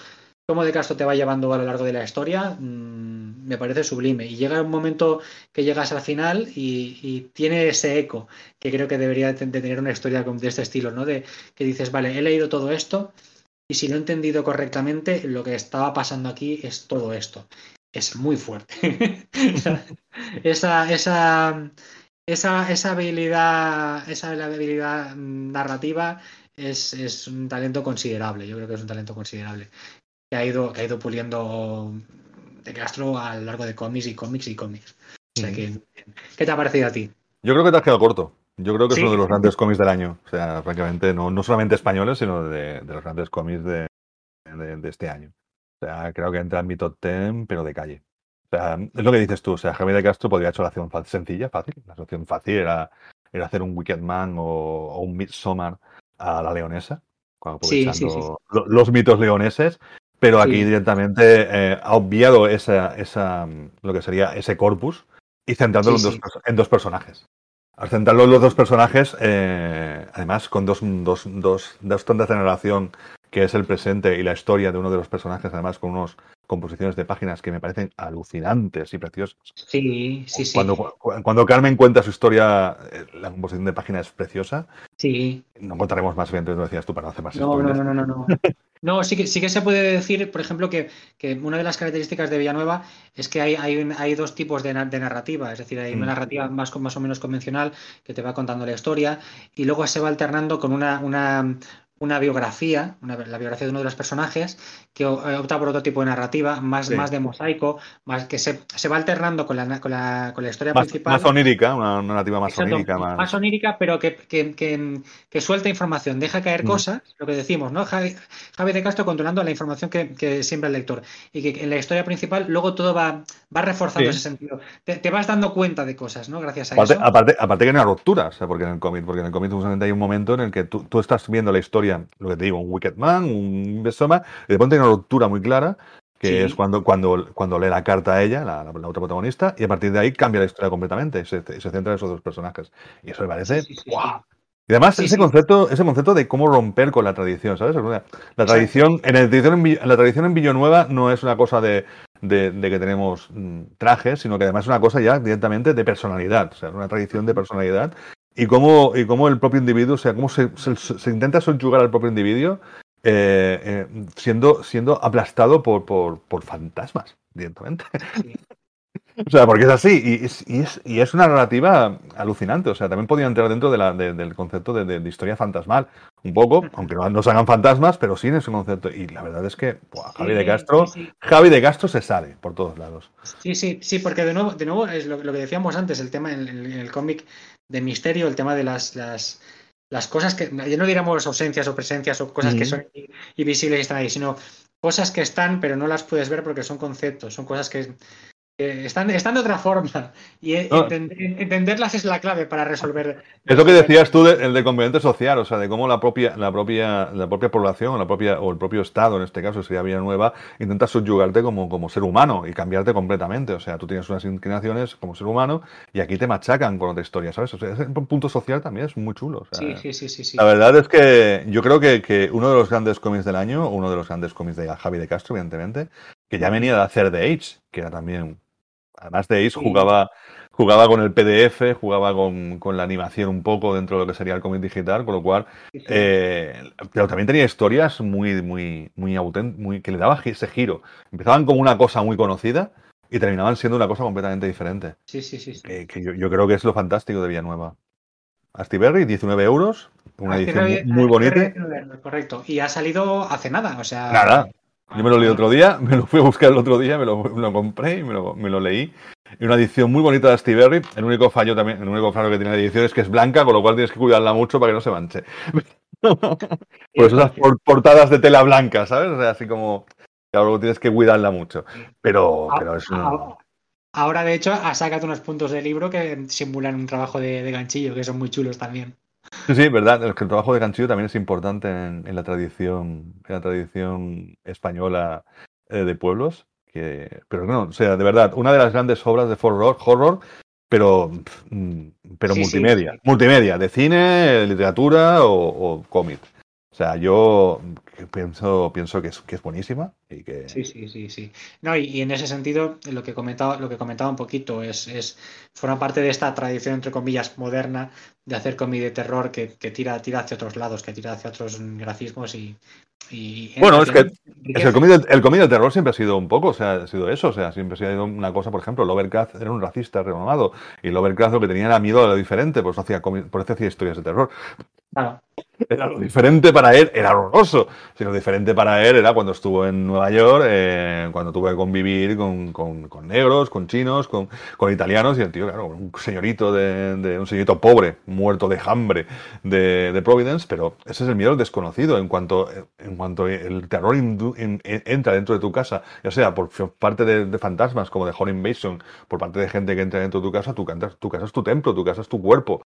cómo De Castro te va llevando a lo largo de la historia, mmm, me parece sublime. Y llega un momento que llegas al final y, tiene ese eco que creo que debería de tener una historia de este estilo, ¿no? De que dices, vale, he leído todo esto y si lo he entendido correctamente, lo que estaba pasando aquí es todo esto. Es muy fuerte. esa, esa, esa, esa habilidad, esa habilidad narrativa es, es, un talento considerable. Yo creo que es un talento considerable que ha ido, que ha ido puliendo de Castro a lo largo de cómics y cómics y cómics. O sea que, ¿qué te ha parecido a ti? Yo creo que te has quedado corto. Yo creo que ¿Sí? es uno de los grandes cómics del año. O sea, francamente, no, no solamente españoles, sino de, de los grandes cómics de, de, de, este año. O sea, creo que entra en mi top 10, pero de calle. O sea, es lo que dices tú. O sea, Javier de Castro podría haber hecho la acción sencilla, fácil. La solución fácil era, era hacer un Wicked Man o, o un Midsommar a la leonesa, aprovechando sí, sí, sí. los mitos leoneses, pero aquí sí. directamente eh, ha obviado esa, esa, lo que sería ese corpus y centrándolo sí, en, dos, en, dos, personajes. Al centrarlo en los dos personajes, eh, además con dos, dos, dos, dos tondas de narración, que es el presente y la historia de uno de los personajes, además con unos composiciones de páginas que me parecen alucinantes y preciosas. Sí, sí, sí. Cuando, cuando Carmen cuenta su historia, eh, la composición de páginas es preciosa. Sí. No contaremos más bien, lo decías tú, para no hacer más No, no, no, no, no. no. No, sí que, sí que se puede decir, por ejemplo, que, que una de las características de Villanueva es que hay, hay, hay dos tipos de, de, narrativa. Es decir, hay una narrativa más, más o menos convencional que te va contando la historia y luego se va alternando con una, una, una biografía, una, la biografía de uno de los personajes, que opta por otro tipo de narrativa, más, sí. más de mosaico, más que se, se va alternando con la, con la, con la historia más, principal. Más onírica, una narrativa más Exacto, onírica. Más... más onírica, pero que, que, que, que, suelta información, deja caer mm. cosas, lo que decimos, ¿no? Javi, Javi de Castro controlando la información que, que, siembra el lector. Y que en la historia principal luego todo va, va reforzando sí. ese sentido. Te, te, vas dando cuenta de cosas, ¿no? Gracias a aparte, eso. Aparte, aparte que hay una ruptura, o sea, porque en el cómic, porque en el cómic justamente hay un momento en el que tú, tú estás viendo la historia, lo que te digo, un Wicked Man, un Besoma, y de pronto hay una ruptura muy clara, que sí. es cuando, cuando, cuando lee la carta a ella, la, la, la, otra protagonista, y a partir de ahí cambia la historia completamente, se, se centra en esos dos personajes. Y eso me parece, sí, ¡wow! Y además ese concepto, ese concepto de cómo romper con la tradición, ¿sabes? La tradición, en, la tradición en, la tradición en Villanueva no es una cosa de, de, de, que tenemos mm, trajes, sino que además es una cosa ya directamente de personalidad, o sea, una tradición de personalidad y cómo, y cómo el propio individuo, o sea, cómo se, se, se intenta subyugar al propio individuo eh, eh, siendo, siendo aplastado por, por, por fantasmas, directamente. Sí. o sea, porque es así, y es, y, es, y es, una narrativa alucinante, o sea, también podía entrar dentro de la, de, del concepto de, de, historia fantasmal, un poco, aunque no nos hagan fantasmas, pero sí en ese concepto, y la verdad es que buah, Javi de Castro, sí, sí. Javi de Castro se sale por todos lados. Sí, sí, sí, porque de nuevo, de nuevo es lo, lo que decíamos antes, el tema en el, el cómic de misterio, el tema de las, las, las cosas que, ya no diríamos ausencias o presencias o cosas mm. que son invisibles y están ahí, sino cosas que están pero no las puedes ver porque son conceptos, son cosas que están, están de otra forma y no. entender, entenderlas es la clave para resolver. Es lo que decías tú, de, el de componente social, o sea, de cómo la propia, la propia, la propia población, la propia, o el propio Estado, en este caso sería Villanueva, intenta subyugarte como, como ser humano y cambiarte completamente. O sea, tú tienes unas inclinaciones como ser humano y aquí te machacan con otra historia, ¿sabes? O sea, ese punto social también es muy chulo. O sea, sí, sí, sí, sí, La verdad es que yo creo que, que uno de los grandes cómics del año, uno de los grandes cómics de Javi de Castro, evidentemente, que ya venía de hacer The Age, que era también Además de Ace jugaba, jugaba con el PDF, jugaba con, con, la animación un poco dentro de lo que sería el cómic digital, con lo cual, eh, pero también tenía historias muy, muy, muy auténticas, muy, que le daba ese giro. Empezaban como una cosa muy conocida y terminaban siendo una cosa completamente diferente. Sí, sí, sí. sí. Que, que yo, yo, creo que es lo fantástico de Villanueva. Astiberri, 19 euros, una edición muy, muy bonita. Correcto, y ha salido hace nada, o sea. Nada, yo me lo leí otro día, me lo fui a buscar el otro día, me lo, me lo compré y me lo, me lo, leí. Y una edición muy bonita de Steve Berry. El único fallo también, el único fallo que tiene la edición es que es blanca, con lo cual tienes que cuidarla mucho para que no se manche. Por eso esas portadas de tela blanca, ¿sabes? O sea, así como, claro, tienes que cuidarla mucho. Pero, pero es una... Ahora, de hecho, ha sacado unos puntos de libro que simulan un trabajo de, de ganchillo, que son muy chulos también. Sí, sí, verdad. Es que el trabajo de ganchillo también es importante en, en la tradición, en la tradición española eh, de pueblos. Que, pero no, o sea, de verdad, una de las grandes obras de horror, horror pero, mm, pero sí, multimedia. sí. Multimedia, de cine, literatura o, o cómic. O sea, yo pienso, pienso que, es, que es buenísima que... Sí, sí, sí, sí. No, y, y en ese sentido, lo que comentaba, lo que comentaba un poquito es, es forma parte de esta tradición, entre comillas, moderna de hacer cómic de terror que, que tira, tira hacia otros lados, que tira hacia otros grafismos y, y Bueno, es que Es el del, el cómic del terror siempre ha sido un poco, o sea, ha sido eso, o sea, siempre ha sido una cosa, por ejemplo, Lovecraft era un racista renomado y Lovecraft lo que tenía era miedo a lo diferente, por eso hacía, por eso hacía historias de terror. Claro, Era lo diferente para él, era horroroso. Si lo diferente para él era cuando estuvo en Nueva York, eh, cuando tuvo que convivir con, con- negros, con chinos, con, con italianos, y el tío, claro, un señorito de, un señorito pobre, muerto de hambre de, de Providence, pero ese es el miedo al desconocido. En cuanto, en cuanto el terror en- entra dentro de tu casa, ya sea por parte de, fantasmas como de Home Invasion, por parte de gente que entra dentro de tu casa, tu, tu casa es tu templo, tu casa es tu cuerpo.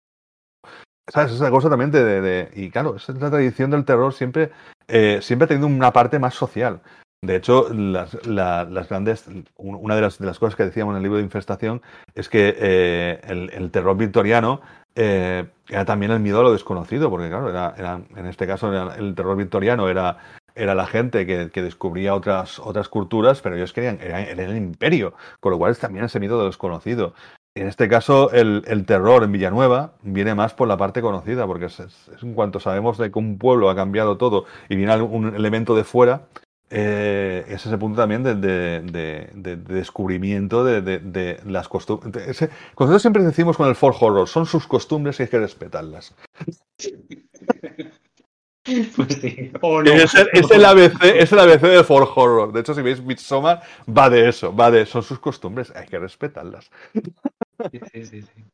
¿Sabes? Esa cosa también de- Y claro, esa es la tradición del terror siempre, eh, siempre ha tenido una parte más social. De hecho, las, la- las grandes. un- Una de las, de las cosas que decíamos en el libro de Infestación es que eh, el, terror victoriano eh, era también el miedo a lo desconocido, porque claro, era, en este caso el terror victoriano era, era la gente que, que descubría otras, otras culturas, pero ellos querían, era, el imperio, con lo cual es también ese miedo a lo desconocido. En este caso, el, el terror en Villanueva viene más por la parte conocida, porque es, en cuanto sabemos de que un pueblo ha cambiado todo y viene algún elemento de fuera, eh, es ese punto también de, de- de- de- de descubrimiento de, de- de las costumbres. Nosotros siempre decimos con el folk horror, son sus costumbres y hay que respetarlas. pues sí. O no. Es, el, es el ABC, es el ABC del folk horror. De hecho, si veis Midsommar, va de eso, va de son sus costumbres, hay que respetarlas. Sí, sí, sí, sí.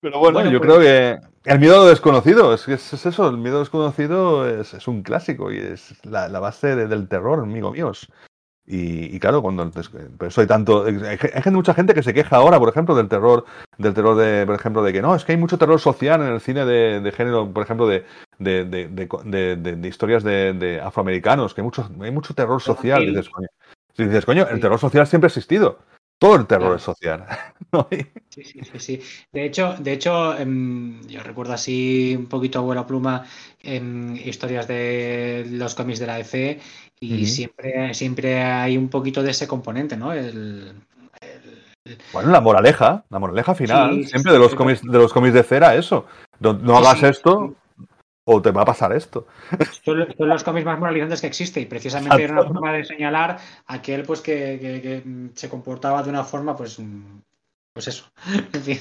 Pero bueno, Bueno, yo pues- creo que el miedo desconocido, es, es, es eso, el miedo desconocido es, es un clásico y es la, la base de- del terror, amigo míos. Y, y claro, cuando eso hay tanto, hay, gente- mucha gente que se queja ahora, por ejemplo, del terror, del terror de, por ejemplo, de que no, es que hay mucho terror social en el cine de, de género, por ejemplo, de, de, de, historias de, afroamericanos, que hay mucho, hay mucho terror social. Dices, coño, si dices, coño, el terror social siempre ha existido. Todo el terror es social. ¿no? Sí, sí, sí, sí. De hecho, de hecho, em, yo recuerdo así un poquito abuela pluma en historias de los cómics de la EC y siempre, siempre hay un poquito de ese componente, ¿no? El, el- Bueno, la moraleja, la moraleja final, Sí, siempre de los cómics, de los cómics de cera, eso. No, no hagas esto o te va a pasar esto. son, los- son los cómics más moralizantes que existe y precisamente era una forma de señalar a aquel pues que, que- que, se comportaba de una forma, pues, mm, pues eso. En fin.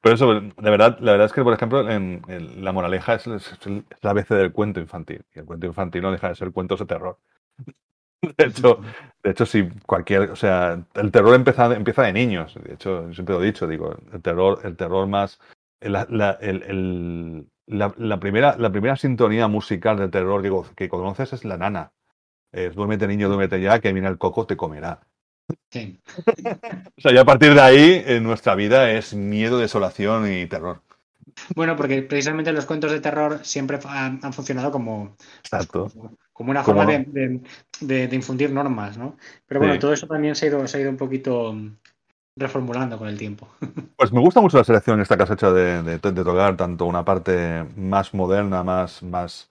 Pero eso, de verdad, la verdad es que, por ejemplo, en, en la moraleja es, la ABC del cuento infantil. Y el cuento infantil no deja de ser cuentos de terror. De hecho, de hecho, si cualquier, o sea, el terror empieza, empieza de niños. De hecho, yo siempre lo he dicho, digo, el terror, el terror más, la, la- el- el- la- la primera, la primera sintonía musical de terror que, que conoces es la nana. Es duérmete niño, duérmete ya, que viene el coco, te comerá. Sí. O sea, ya a partir de ahí, en nuestra vida es miedo, desolación y terror. Bueno, porque precisamente los cuentos de terror siempre han, han funcionado como, Exacto. como una forma no. de, de- infundir normas, ¿no? Pero bueno, Sí. todo eso también se ha ido, se ha ido un poquito reformulando con el tiempo. Pues me gusta mucho la selección esta que has hecho de, de- de tocar tanto una parte más moderna, más, más,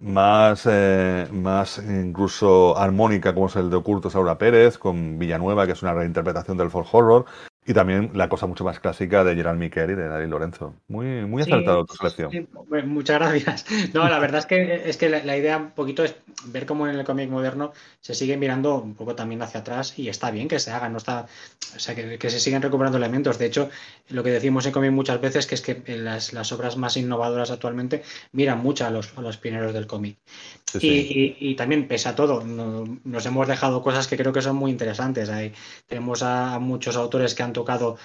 más, eh, más incluso armónica, como es el de Oculto Saura Pérez, con Villanueva, que es una reinterpretación del folk horror, y también la cosa mucho más clásica de Gerald Miquel y de David Lorenzo. Muy, muy Sí, acertado tu selección. sí, muchas gracias. No, la verdad es que, es que la, la idea un poquito es ver cómo en el cómic moderno se sigue mirando un poco también hacia atrás y está bien que se haga, no está, o sea, que, que se siguen recuperando elementos. De hecho, lo que decimos en cómic muchas veces que es que las, las obras más innovadoras actualmente miran mucho a los, a los pioneros del cómic. Sí, Y, y- y también, pese a todo, no- nos hemos dejado cosas que creo que son muy interesantes. Ahí tenemos a, a muchos autores que han tocado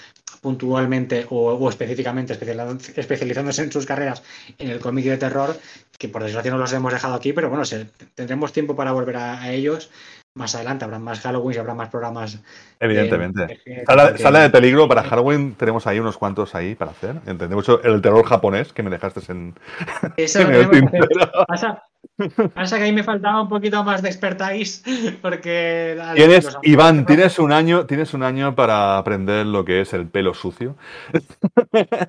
puntualmente o, o específicamente especializándose, en sus carreras en el cómic de terror, que por desgracia no los hemos dejado aquí, pero bueno, tendremos tiempo para volver a ellos más adelante habrá más Halloween y habrá más programas. Evidentemente. De, de, sala, de, sala, de peligro para Halloween tenemos ahí unos cuantos ahí para hacer. Entendemos el terror japonés que me dejaste en. Eso en lo tenemos que. Pasa, pasa, que ahí me faltaba un poquito más de expertise. Porque. Tienes, Iván, tienes un año, tienes un año para aprender lo que es el pelo sucio.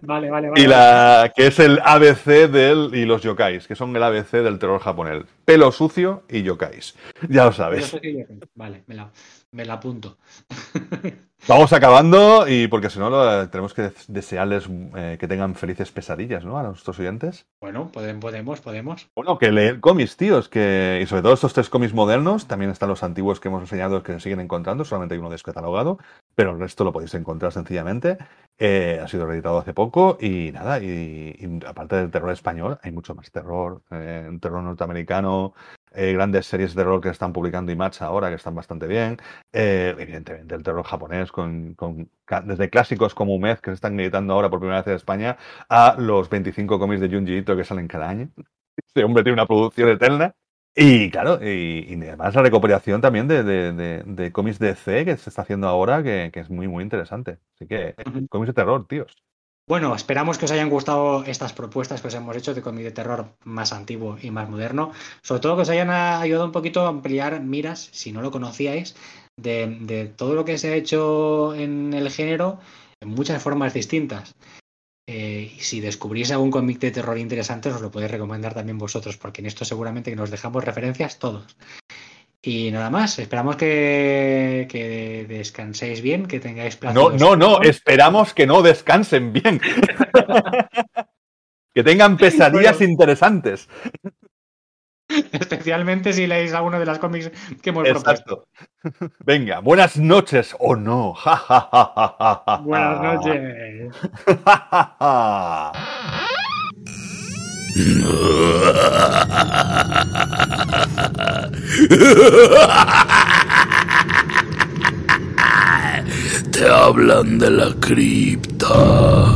Vale, vale, vale. Y la que es el ABC del. y los yokais, que son el ABC del terror japonés. Pelo sucio y yokais. Ya lo sabes. Vale, me la, me la apunto. Vamos acabando y porque si no tenemos que desearles eh, que tengan felices pesadillas, ¿no? A nuestros oyentes. Bueno, podemos, podemos, podemos. Bueno, que leer cómics, tíos, que y sobre todo estos tres cómics modernos, también están los antiguos que hemos enseñado que se siguen encontrando, solamente hay uno descatalogado, pero el resto lo podéis encontrar sencillamente. Eh, ha sido reeditado hace poco y nada, y, y, aparte del terror español, hay mucho más terror, eh, terror norteamericano, eh, grandes series de terror que están publicando Image ahora, que están bastante bien. Eh, evidentemente, el terror japonés, con, con, desde clásicos como Umed, que se están editando ahora por primera vez en España, a los 25 cómics de Junji Ito que salen cada año. Este hombre tiene una producción eterna. Y claro, y, y además la recuperación también de, de, de, de, cómics DC que se está haciendo ahora, que, que es muy, muy interesante. Así que, cómics de terror, tíos. Bueno, esperamos que os hayan gustado estas propuestas que os hemos hecho de cómic de terror más antiguo y más moderno. Sobre todo que os hayan ayudado un poquito a ampliar miras, si no lo conocíais, de, todo lo que se ha hecho en el género en muchas formas distintas. Eh, y si descubrís algún cómic de terror interesante, os lo podéis recomendar también vosotros, porque en esto seguramente nos dejamos referencias todos. Y nada más, esperamos que, que descanséis bien, que tengáis placer. No, no, no, esperamos que no descansen bien. que tengan pesadillas bueno, interesantes. Especialmente si leéis alguno de las cómics que hemos Exacto. propuesto. Venga, buenas noches o oh, no. buenas noches. Te hablan de la cripta.